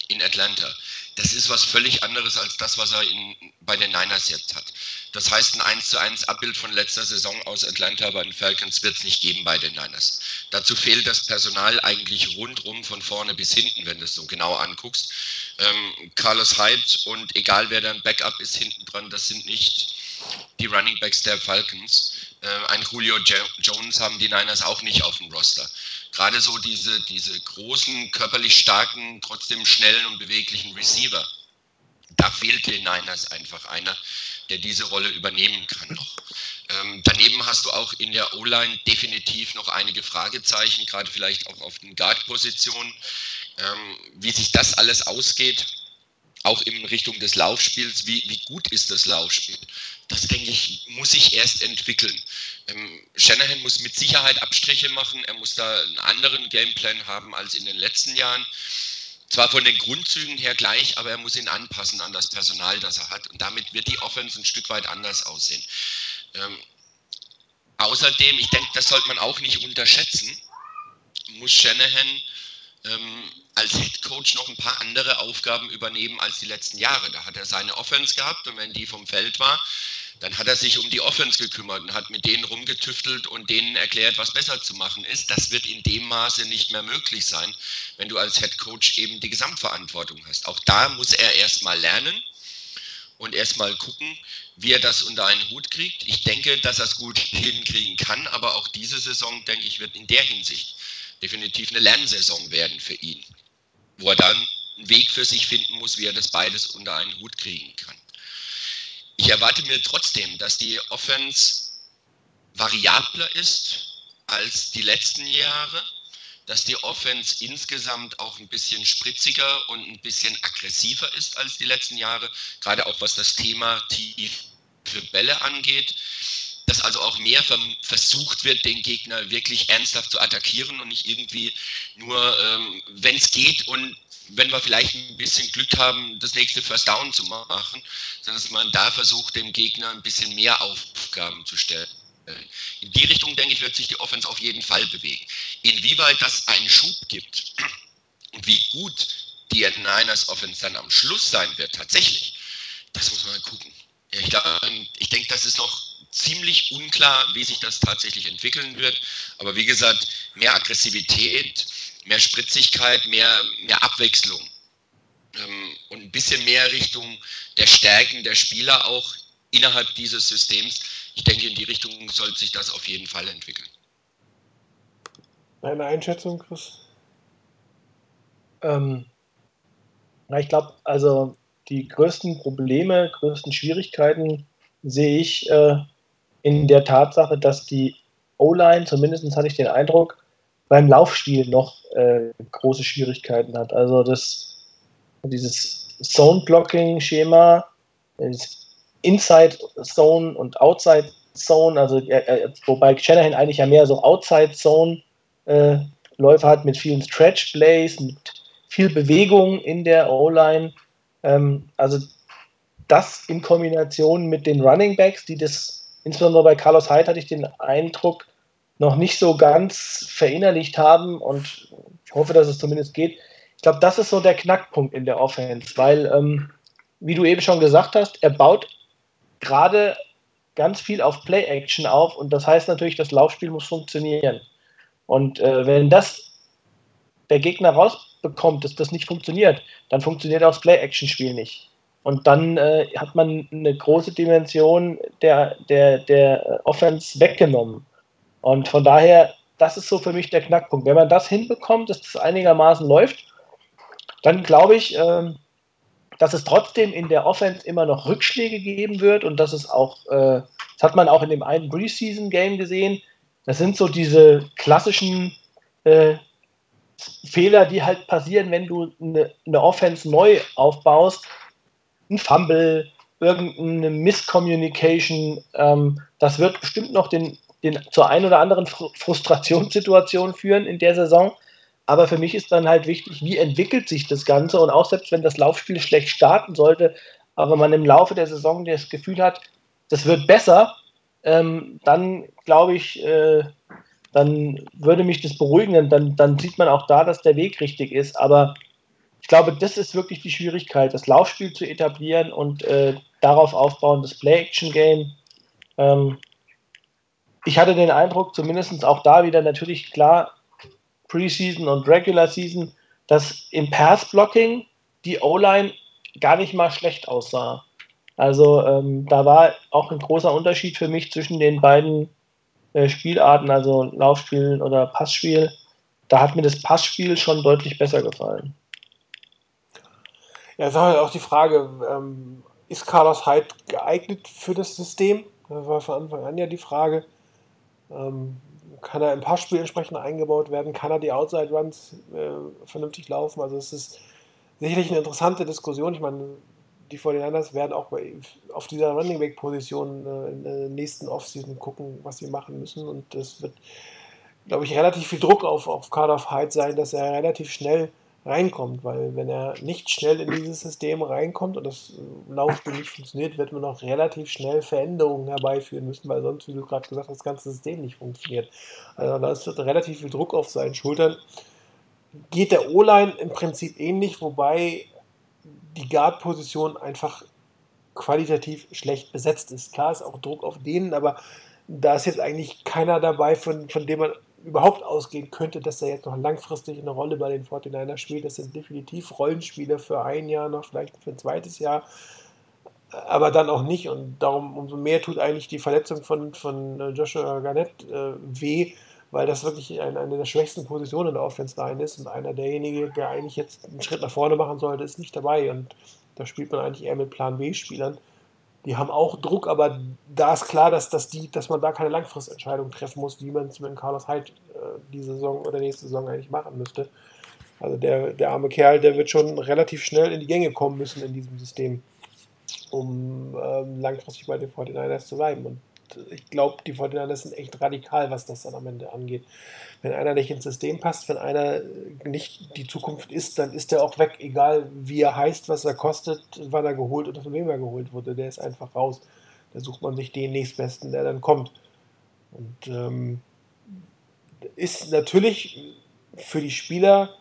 Speaker 3: in Atlanta. Das ist was völlig anderes als das, was er in, bei den Niners jetzt hat. Das heißt, ein 1 zu 1 Abbild von letzter Saison aus Atlanta bei den Falcons wird es nicht geben bei den Niners. Dazu fehlt das Personal eigentlich rundrum von vorne bis hinten, wenn du es so genau anguckst. Ähm, Carlos Hyde und egal wer dann Backup ist hinten dran, das sind nicht die Running Backs der Falcons. Äh, ein Julio Jones haben die Niners auch nicht auf dem Roster gerade so diese, diese großen, körperlich starken, trotzdem schnellen und beweglichen Receiver, da fehlt den Niners einfach einer, der diese Rolle übernehmen kann noch. Ähm, daneben hast du auch in der O-Line definitiv noch einige Fragezeichen, gerade vielleicht auch auf den Guard-Positionen. Ähm, wie sich das alles ausgeht, auch in Richtung des Laufspiels, wie, wie gut ist das Laufspiel? Das denke ich, muss sich erst entwickeln. Ähm, Shanahan muss mit Sicherheit Abstriche machen, er muss da einen anderen Gameplan haben als in den letzten Jahren. Zwar von den Grundzügen her gleich, aber er muss ihn anpassen an das Personal, das er hat. Und damit wird die Offense ein Stück weit anders aussehen. Ähm, außerdem, ich denke, das sollte man auch nicht unterschätzen, muss Shanahan ähm, als Head Coach noch ein paar andere Aufgaben übernehmen als die letzten Jahre. Da hat er seine Offense gehabt und wenn die vom Feld war, dann hat er sich um die Offense gekümmert und hat mit denen rumgetüftelt und denen erklärt, was besser zu machen ist. Das wird in dem Maße nicht mehr möglich sein, wenn du als Head Coach eben die Gesamtverantwortung hast. Auch da muss er erstmal lernen und erstmal gucken, wie er das unter einen Hut kriegt. Ich denke, dass er es gut hinkriegen kann, aber auch diese Saison, denke ich, wird in der Hinsicht definitiv eine Lernsaison werden für ihn, wo er dann einen Weg für sich finden muss, wie er das beides unter einen Hut kriegen kann. Ich erwarte mir trotzdem, dass die Offense variabler ist als die letzten Jahre, dass die Offense insgesamt auch ein bisschen spritziger und ein bisschen aggressiver ist als die letzten Jahre, gerade auch was das Thema tiefe Bälle angeht, dass also auch mehr versucht wird, den Gegner wirklich ernsthaft zu attackieren und nicht irgendwie nur, ähm, wenn es geht und wenn wir vielleicht ein bisschen Glück haben, das nächste First Down zu machen, sondern dass man da versucht, dem Gegner ein bisschen mehr Aufgaben zu stellen. In die Richtung, denke ich, wird sich die Offense auf jeden Fall bewegen. Inwieweit das einen Schub gibt und wie gut die Niners Offense dann am Schluss sein wird, tatsächlich, das muss man gucken. Ich, ich denke, das ist noch ziemlich unklar, wie sich das tatsächlich entwickeln wird. Aber wie gesagt, mehr Aggressivität, mehr Spritzigkeit, mehr, mehr Abwechslung ähm, und ein bisschen mehr Richtung der Stärken der Spieler auch innerhalb dieses Systems. Ich denke, in die Richtung sollte sich das auf jeden Fall entwickeln.
Speaker 1: Eine Einschätzung, Chris?
Speaker 2: Ähm, na, ich glaube, also die größten Probleme, größten Schwierigkeiten sehe ich äh, in der Tatsache, dass die O-Line, zumindest hatte ich den Eindruck, beim Laufspiel noch äh, große Schwierigkeiten hat. Also das, dieses Zone-Blocking-Schema, Inside Zone und Outside Zone, also äh, wobei Shanahan eigentlich ja mehr so Outside Zone äh, hat mit vielen Stretch Plays, mit viel Bewegung in der O-Line. Ähm, also das in Kombination mit den Running Backs, die das, insbesondere bei Carlos Hyde hatte ich den Eindruck, noch nicht so ganz verinnerlicht haben und ich hoffe, dass es zumindest geht. Ich glaube, das ist so der Knackpunkt in der Offense, weil, ähm, wie du eben schon gesagt hast, er baut gerade ganz viel auf Play-Action auf und das heißt natürlich, das Laufspiel muss funktionieren. Und äh, wenn das der Gegner rausbekommt, dass das nicht funktioniert, dann funktioniert auch das Play-Action-Spiel nicht. Und dann äh, hat man eine große Dimension der, der, der Offense weggenommen. Und von daher, das ist so für mich der Knackpunkt. Wenn man das hinbekommt, dass das einigermaßen läuft, dann glaube ich, äh, dass es trotzdem in der Offense immer noch Rückschläge geben wird und dass es auch, äh, das hat man auch in dem einen Preseason-Game gesehen, das sind so diese klassischen äh, Fehler, die halt passieren, wenn du eine, eine Offense neu aufbaust. Ein Fumble, irgendeine Misscommunication, ähm, das wird bestimmt noch den den, zur ein oder anderen Frustrationssituation führen in der Saison. Aber für mich ist dann halt wichtig, wie entwickelt sich das Ganze und auch selbst wenn das Laufspiel schlecht starten sollte, aber man im Laufe der Saison das Gefühl hat, das wird besser, ähm, dann glaube ich, äh, dann würde mich das beruhigen. Dann, dann sieht man auch da, dass der Weg richtig ist. Aber ich glaube, das ist wirklich die Schwierigkeit, das Laufspiel zu etablieren und äh, darauf aufbauen, das Play-Action-Game. Ähm, ich hatte den Eindruck, zumindest auch da wieder natürlich klar, Preseason und Regular Season, dass im Pass-Blocking die O-Line gar nicht mal schlecht aussah. Also ähm, da war auch ein großer Unterschied für mich zwischen den beiden äh, Spielarten, also Laufspiel oder Passspiel. Da hat mir das Passspiel schon deutlich besser gefallen.
Speaker 1: Ja, es ist auch die Frage, ähm, ist Carlos Hyde geeignet für das System? Das war von Anfang an ja die Frage. Ähm, kann er im Passspiel entsprechend eingebaut werden? Kann er die Outside Runs äh, vernünftig laufen? Also es ist sicherlich eine interessante Diskussion. Ich meine, die 49ers werden auch bei, auf dieser Running Back Position äh, in der nächsten Offseason gucken, was sie machen müssen. Und es wird, glaube ich, relativ viel Druck auf, auf Cardiff Hyde sein, dass er relativ schnell reinkommt, weil wenn er nicht schnell in dieses System reinkommt und das Laufspiel nicht funktioniert, wird man auch relativ schnell Veränderungen herbeiführen müssen, weil sonst, wie du gerade gesagt hast, das ganze System nicht funktioniert. Also da ist relativ viel Druck auf seinen Schultern. Geht der O-Line im Prinzip ähnlich, wobei die Guard-Position einfach qualitativ schlecht besetzt ist. Klar ist auch Druck auf denen, aber da ist jetzt eigentlich keiner dabei, von, von dem man überhaupt ausgehen könnte, dass er jetzt noch langfristig eine Rolle bei den 49ers spielt. Das sind definitiv Rollenspieler für ein Jahr, noch vielleicht für ein zweites Jahr, aber dann auch nicht. Und darum umso mehr tut eigentlich die Verletzung von, von äh, Joshua Garnett äh, weh, weil das wirklich eine, eine der schwächsten Positionen in der Offense Line ist und einer derjenigen, der eigentlich jetzt einen Schritt nach vorne machen sollte, ist nicht dabei und da spielt man eigentlich eher mit Plan B-Spielern. Die haben auch Druck, aber da ist klar, dass, dass, die, dass man da keine Langfristentscheidung treffen muss, wie man es mit Carlos Hyde äh, diese Saison oder nächste Saison eigentlich machen müsste. Also der, der arme Kerl, der wird schon relativ schnell in die Gänge kommen müssen in diesem System, um ähm, langfristig bei den 49ers zu bleiben. Und ich glaube, die 49ers sind echt radikal, was das dann am Ende angeht. Wenn einer nicht ins System passt, wenn einer nicht die Zukunft ist, dann ist er auch weg, egal wie er heißt, was er kostet, wann er geholt oder von wem er geholt wurde. Der ist einfach raus. Da sucht man sich den nächstbesten, der dann kommt. Und ähm, ist natürlich für die Spieler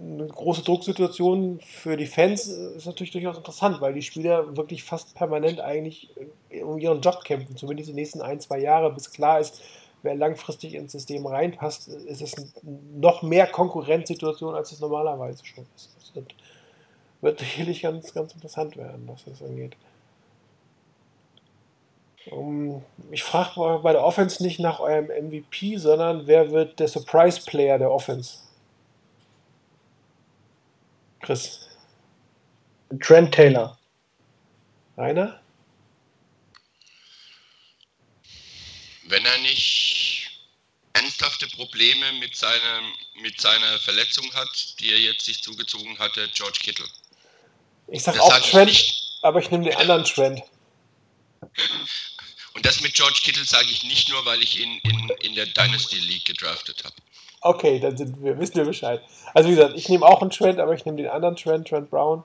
Speaker 1: eine große Drucksituation für die Fans ist natürlich durchaus interessant, weil die Spieler wirklich fast permanent eigentlich um ihren Job kämpfen, zumindest die nächsten ein, zwei Jahre, bis klar ist, wer langfristig ins System reinpasst, ist es noch mehr Konkurrenzsituation, als es normalerweise schon ist. Das wird, wird sicherlich ganz, ganz interessant werden, was das angeht. Um, ich frage bei der Offense nicht nach eurem MVP, sondern wer wird der Surprise Player der Offense? Chris.
Speaker 2: Trent Taylor.
Speaker 1: Rainer?
Speaker 3: Wenn er nicht ernsthafte Probleme mit, seinem, mit seiner Verletzung hat, die er jetzt sich zugezogen hatte, George Kittle.
Speaker 1: Ich sag das auch Trent, ich aber ich nehme den anderen Trent.
Speaker 3: Und das mit George Kittle sage ich nicht nur, weil ich ihn in, in der Dynasty League gedraftet habe.
Speaker 1: Okay, dann sind wir, wissen wir Bescheid. Also wie gesagt, ich nehme auch einen Trent, aber ich nehme den anderen Trent, Trent Brown.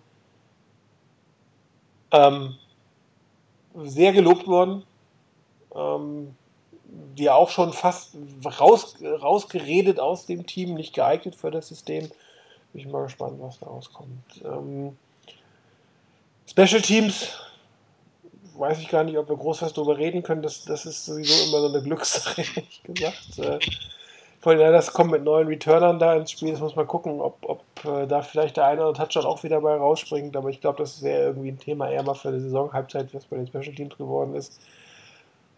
Speaker 1: Ähm, sehr gelobt worden. Ähm, die auch schon fast raus, rausgeredet aus dem Team, nicht geeignet für das System. Bin ich mal gespannt, was da rauskommt. Ähm, Special Teams, weiß ich gar nicht, ob wir groß was darüber reden können. Das, das ist sowieso immer so eine Glückssache, ehrlich gesagt. Äh, vor allem, das kommt mit neuen Returnern da ins Spiel. Das muss man gucken, ob, ob äh, da vielleicht der eine oder Touchdown auch wieder bei rausspringt. Aber ich glaube, das wäre irgendwie ein Thema eher mal für die Saison-Halbzeit, was bei den Special Teams geworden ist.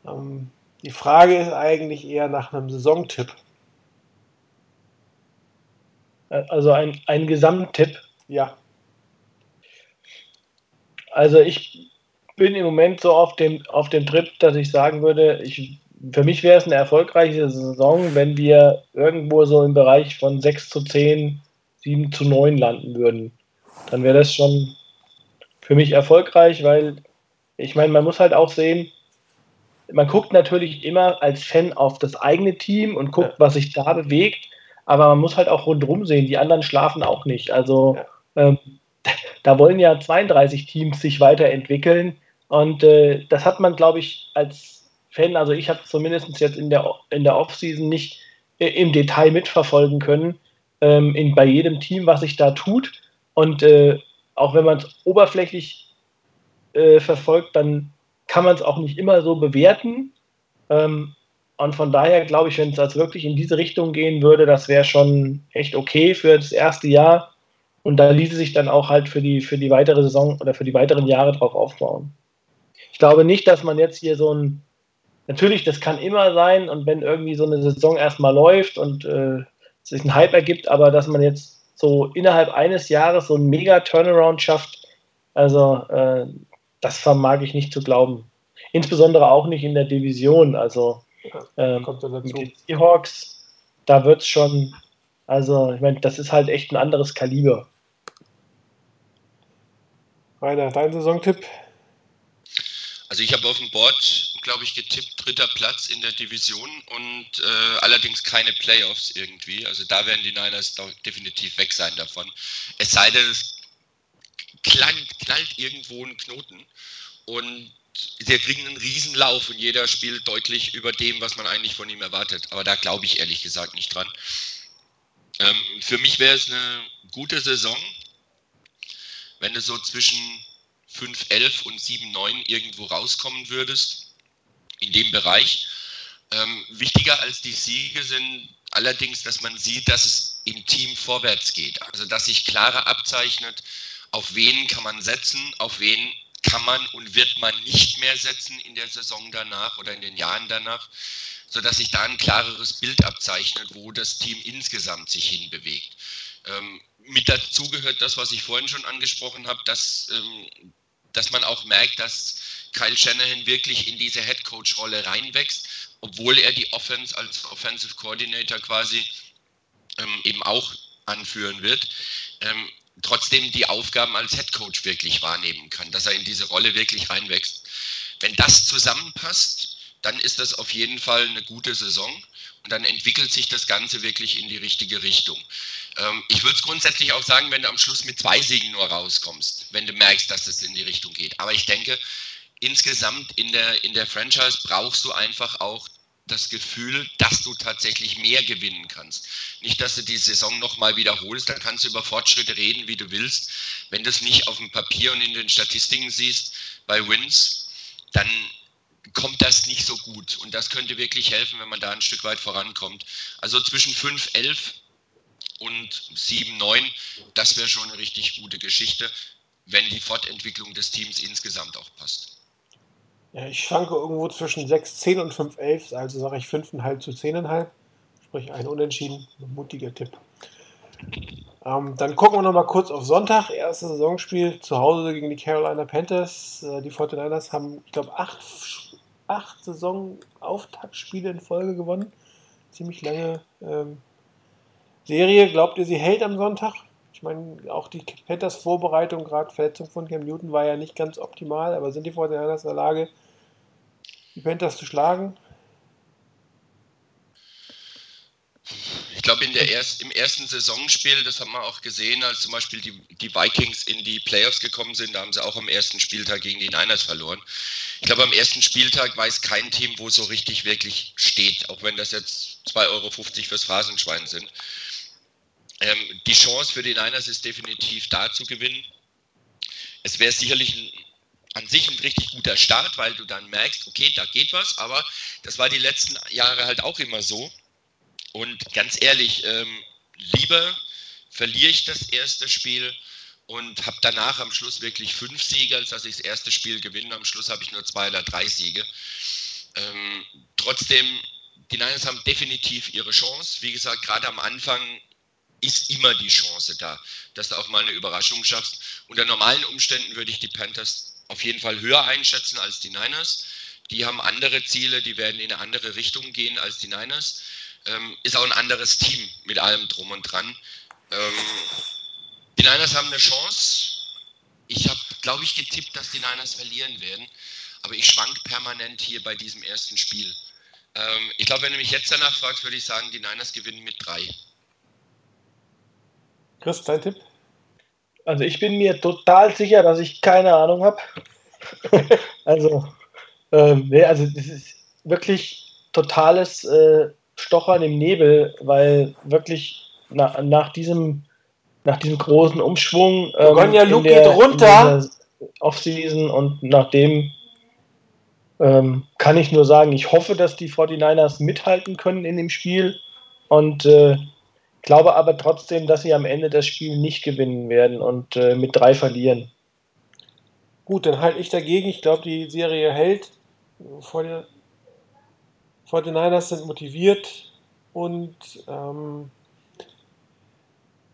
Speaker 1: Ähm, die Frage ist eigentlich eher nach einem Saisontipp.
Speaker 2: Also ein, ein Gesamttipp?
Speaker 1: Ja.
Speaker 2: Also ich bin im Moment so auf dem, auf dem Trip, dass ich sagen würde, ich, für mich wäre es eine erfolgreiche Saison, wenn wir irgendwo so im Bereich von 6 zu 10, 7 zu 9 landen würden. Dann wäre das schon für mich erfolgreich, weil ich meine, man muss halt auch sehen, man guckt natürlich immer als Fan auf das eigene Team und guckt, ja. was sich da bewegt, aber man muss halt auch rundherum sehen, die anderen schlafen auch nicht. Also ja. ähm, da wollen ja 32 Teams sich weiterentwickeln und äh, das hat man, glaube ich, als Fan, also ich habe zumindest jetzt in der, in der Offseason nicht äh, im Detail mitverfolgen können, ähm, in, bei jedem Team, was sich da tut. Und äh, auch wenn man es oberflächlich äh, verfolgt, dann kann man es auch nicht immer so bewerten. Ähm, und von daher glaube ich, wenn es als wirklich in diese Richtung gehen würde, das wäre schon echt okay für das erste Jahr. Und da ließe sich dann auch halt für die, für die weitere Saison oder für die weiteren Jahre drauf aufbauen. Ich glaube nicht, dass man jetzt hier so ein, natürlich, das kann immer sein und wenn irgendwie so eine Saison erstmal läuft und äh, sich ein Hype ergibt, aber dass man jetzt so innerhalb eines Jahres so ein mega Turnaround schafft, also äh, das vermag ich nicht zu glauben. Insbesondere auch nicht in der Division. Also ähm, kommt mit den Seahawks, da wird es schon, also ich meine, das ist halt echt ein anderes Kaliber.
Speaker 1: Rainer, dein Saisontipp?
Speaker 3: Also ich habe auf dem Board, glaube ich, getippt, dritter Platz in der Division und äh, allerdings keine Playoffs irgendwie. Also da werden die Niners definitiv weg sein davon. Es sei denn, es knallt, knallt irgendwo ein Knoten und sie kriegen einen Riesenlauf und jeder spielt deutlich über dem, was man eigentlich von ihm erwartet. Aber da glaube ich ehrlich gesagt nicht dran. Ähm, für mich wäre es eine gute Saison, wenn du so zwischen 5, 11 und 7, 9 irgendwo rauskommen würdest, in dem Bereich. Ähm, wichtiger als die Siege sind allerdings, dass man sieht, dass es im Team vorwärts geht. Also, dass sich klarer abzeichnet, auf wen kann man setzen, auf wen kann man und wird man nicht mehr setzen in der Saison danach oder in den Jahren danach, sodass sich da ein klareres Bild abzeichnet, wo das Team insgesamt sich hinbewegt. Ähm, mit dazu gehört das, was ich vorhin schon angesprochen habe, dass, ähm, dass man auch merkt, dass Kyle Shanahan wirklich in diese Head Coach Rolle reinwächst, obwohl er die Offense als Offensive Coordinator quasi ähm, eben auch anführen wird. Ähm, trotzdem die Aufgaben als Head Coach wirklich wahrnehmen kann, dass er in diese Rolle wirklich reinwächst. Wenn das zusammenpasst, dann ist das auf jeden Fall eine gute Saison und dann entwickelt sich das Ganze wirklich in die richtige Richtung. Ähm, ich würde es grundsätzlich auch sagen, wenn du am Schluss mit zwei Siegen nur rauskommst, wenn du merkst, dass es in die Richtung geht. Aber ich denke, insgesamt in der, in der Franchise brauchst du einfach auch das Gefühl, dass du tatsächlich mehr gewinnen kannst. Nicht, dass du die Saison nochmal wiederholst, dann kannst du über Fortschritte reden, wie du willst. Wenn du es nicht auf dem Papier und in den Statistiken siehst, bei Wins, dann kommt das nicht so gut. Und das könnte wirklich helfen, wenn man da ein Stück weit vorankommt. Also zwischen 5, 11 und 7, 9, das wäre schon eine richtig gute Geschichte, wenn die Fortentwicklung des Teams insgesamt auch passt.
Speaker 1: Ja, ich schwanke irgendwo zwischen 6, 10 und 5, 11, also sage ich 5,5 zu 10,5. Sprich ein Unentschieden, ein mutiger Tipp. Ähm, dann gucken wir noch mal kurz auf Sonntag. Erstes Saisonspiel zu Hause gegen die Carolina Panthers. Äh, die 49ers haben, ich glaube, acht acht Saisonauftaktspiele in Folge gewonnen. Ziemlich lange ähm, Serie. Glaubt ihr, sie hält am Sonntag? Ich meine, auch die Panthers Vorbereitung, gerade Verletzung von Cam Newton, war ja nicht ganz optimal, aber sind die 49ers in der Lage, die Panthers zu schlagen?
Speaker 3: Glaube, erst, im ersten Saisonspiel, das haben wir auch gesehen, als zum Beispiel die, die Vikings in die Playoffs gekommen sind, da haben sie auch am ersten Spieltag gegen die Niners verloren. Ich glaube, am ersten Spieltag weiß kein Team, wo so richtig wirklich steht, auch wenn das jetzt 2,50 Euro fürs Phrasenschwein sind. Ähm, die Chance für die Niners ist definitiv da zu gewinnen. Es wäre sicherlich ein, an sich ein richtig guter Start, weil du dann merkst, okay, da geht was, aber das war die letzten Jahre halt auch immer so und ganz ehrlich, ähm, lieber verliere ich das erste Spiel und habe danach am Schluss wirklich fünf Siege, als dass ich das erste Spiel gewinne. Am Schluss habe ich nur zwei oder drei Siege. Ähm, trotzdem, die Niners haben definitiv ihre Chance. Wie gesagt, gerade am Anfang ist immer die Chance da, dass du auch mal eine Überraschung schaffst. Unter normalen Umständen würde ich die Panthers auf jeden Fall höher einschätzen als die Niners. Die haben andere Ziele, die werden in eine andere Richtung gehen als die Niners. Ähm, ist auch ein anderes Team mit allem drum und dran. Ähm, die Niners haben eine Chance. Ich habe, glaube ich, getippt, dass die Niners verlieren werden. Aber ich schwank permanent hier bei diesem ersten Spiel. Ähm, ich glaube, wenn du mich jetzt danach fragst, würde ich sagen, die Niners gewinnen mit drei.
Speaker 1: Chris, dein Tipp?
Speaker 2: Also ich bin mir total sicher, dass ich keine Ahnung habe. also, ähm, nee, also das ist, wirklich totales äh, Stochern im Nebel, weil wirklich na, nach diesem nach diesem großen Umschwung
Speaker 1: ähm, ja, Luke der, geht runter.
Speaker 2: Offseason und nachdem ähm, kann ich nur sagen, ich hoffe, dass die 49ers mithalten können in dem Spiel und äh, glaube aber trotzdem, dass sie am Ende das Spiel nicht gewinnen werden und äh, mit drei verlieren.
Speaker 1: Gut, dann halte ich dagegen. Ich glaube, die Serie hält. Vor den 49ers sind motiviert und ähm,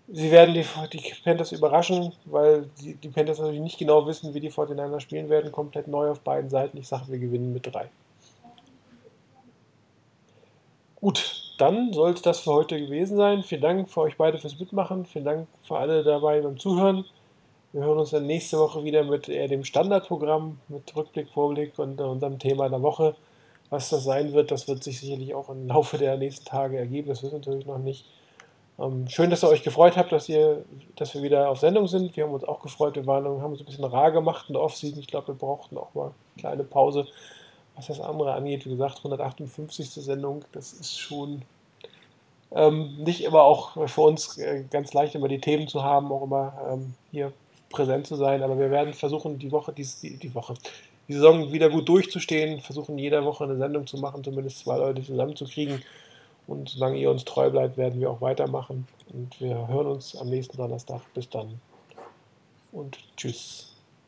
Speaker 1: sie werden die, die Panthers überraschen, weil die, die Panthers natürlich nicht genau wissen, wie die 49ers spielen werden. Komplett neu auf beiden Seiten. Ich sage, wir gewinnen mit drei. Gut, dann soll es das für heute gewesen sein. Vielen Dank für euch beide fürs Mitmachen. Vielen Dank für alle dabei beim Zuhören. Wir hören uns dann nächste Woche wieder mit eher dem Standardprogramm, mit Rückblick, Vorblick und unserem Thema der Woche. Was das sein wird, das wird sich sicherlich auch im Laufe der nächsten Tage ergeben. Das wissen wir natürlich noch nicht. Ähm, schön, dass ihr euch gefreut habt, dass, ihr, dass wir wieder auf Sendung sind. Wir haben uns auch gefreut. Wir waren, haben uns ein bisschen rar gemacht in der Offseason. Ich glaube, wir brauchten auch mal eine kleine Pause. Was das andere angeht, wie gesagt, 158. Sendung, das ist schon ähm, nicht immer auch für uns äh, ganz leicht, immer die Themen zu haben, auch immer ähm, hier präsent zu sein, aber wir werden versuchen, die Woche, die, die Woche, die Saison wieder gut durchzustehen, versuchen jede Woche eine Sendung zu machen, zumindest zwei Leute zusammenzukriegen. Und solange ihr uns treu bleibt, werden wir auch weitermachen. Und wir hören uns am nächsten Donnerstag. Bis dann. Und tschüss.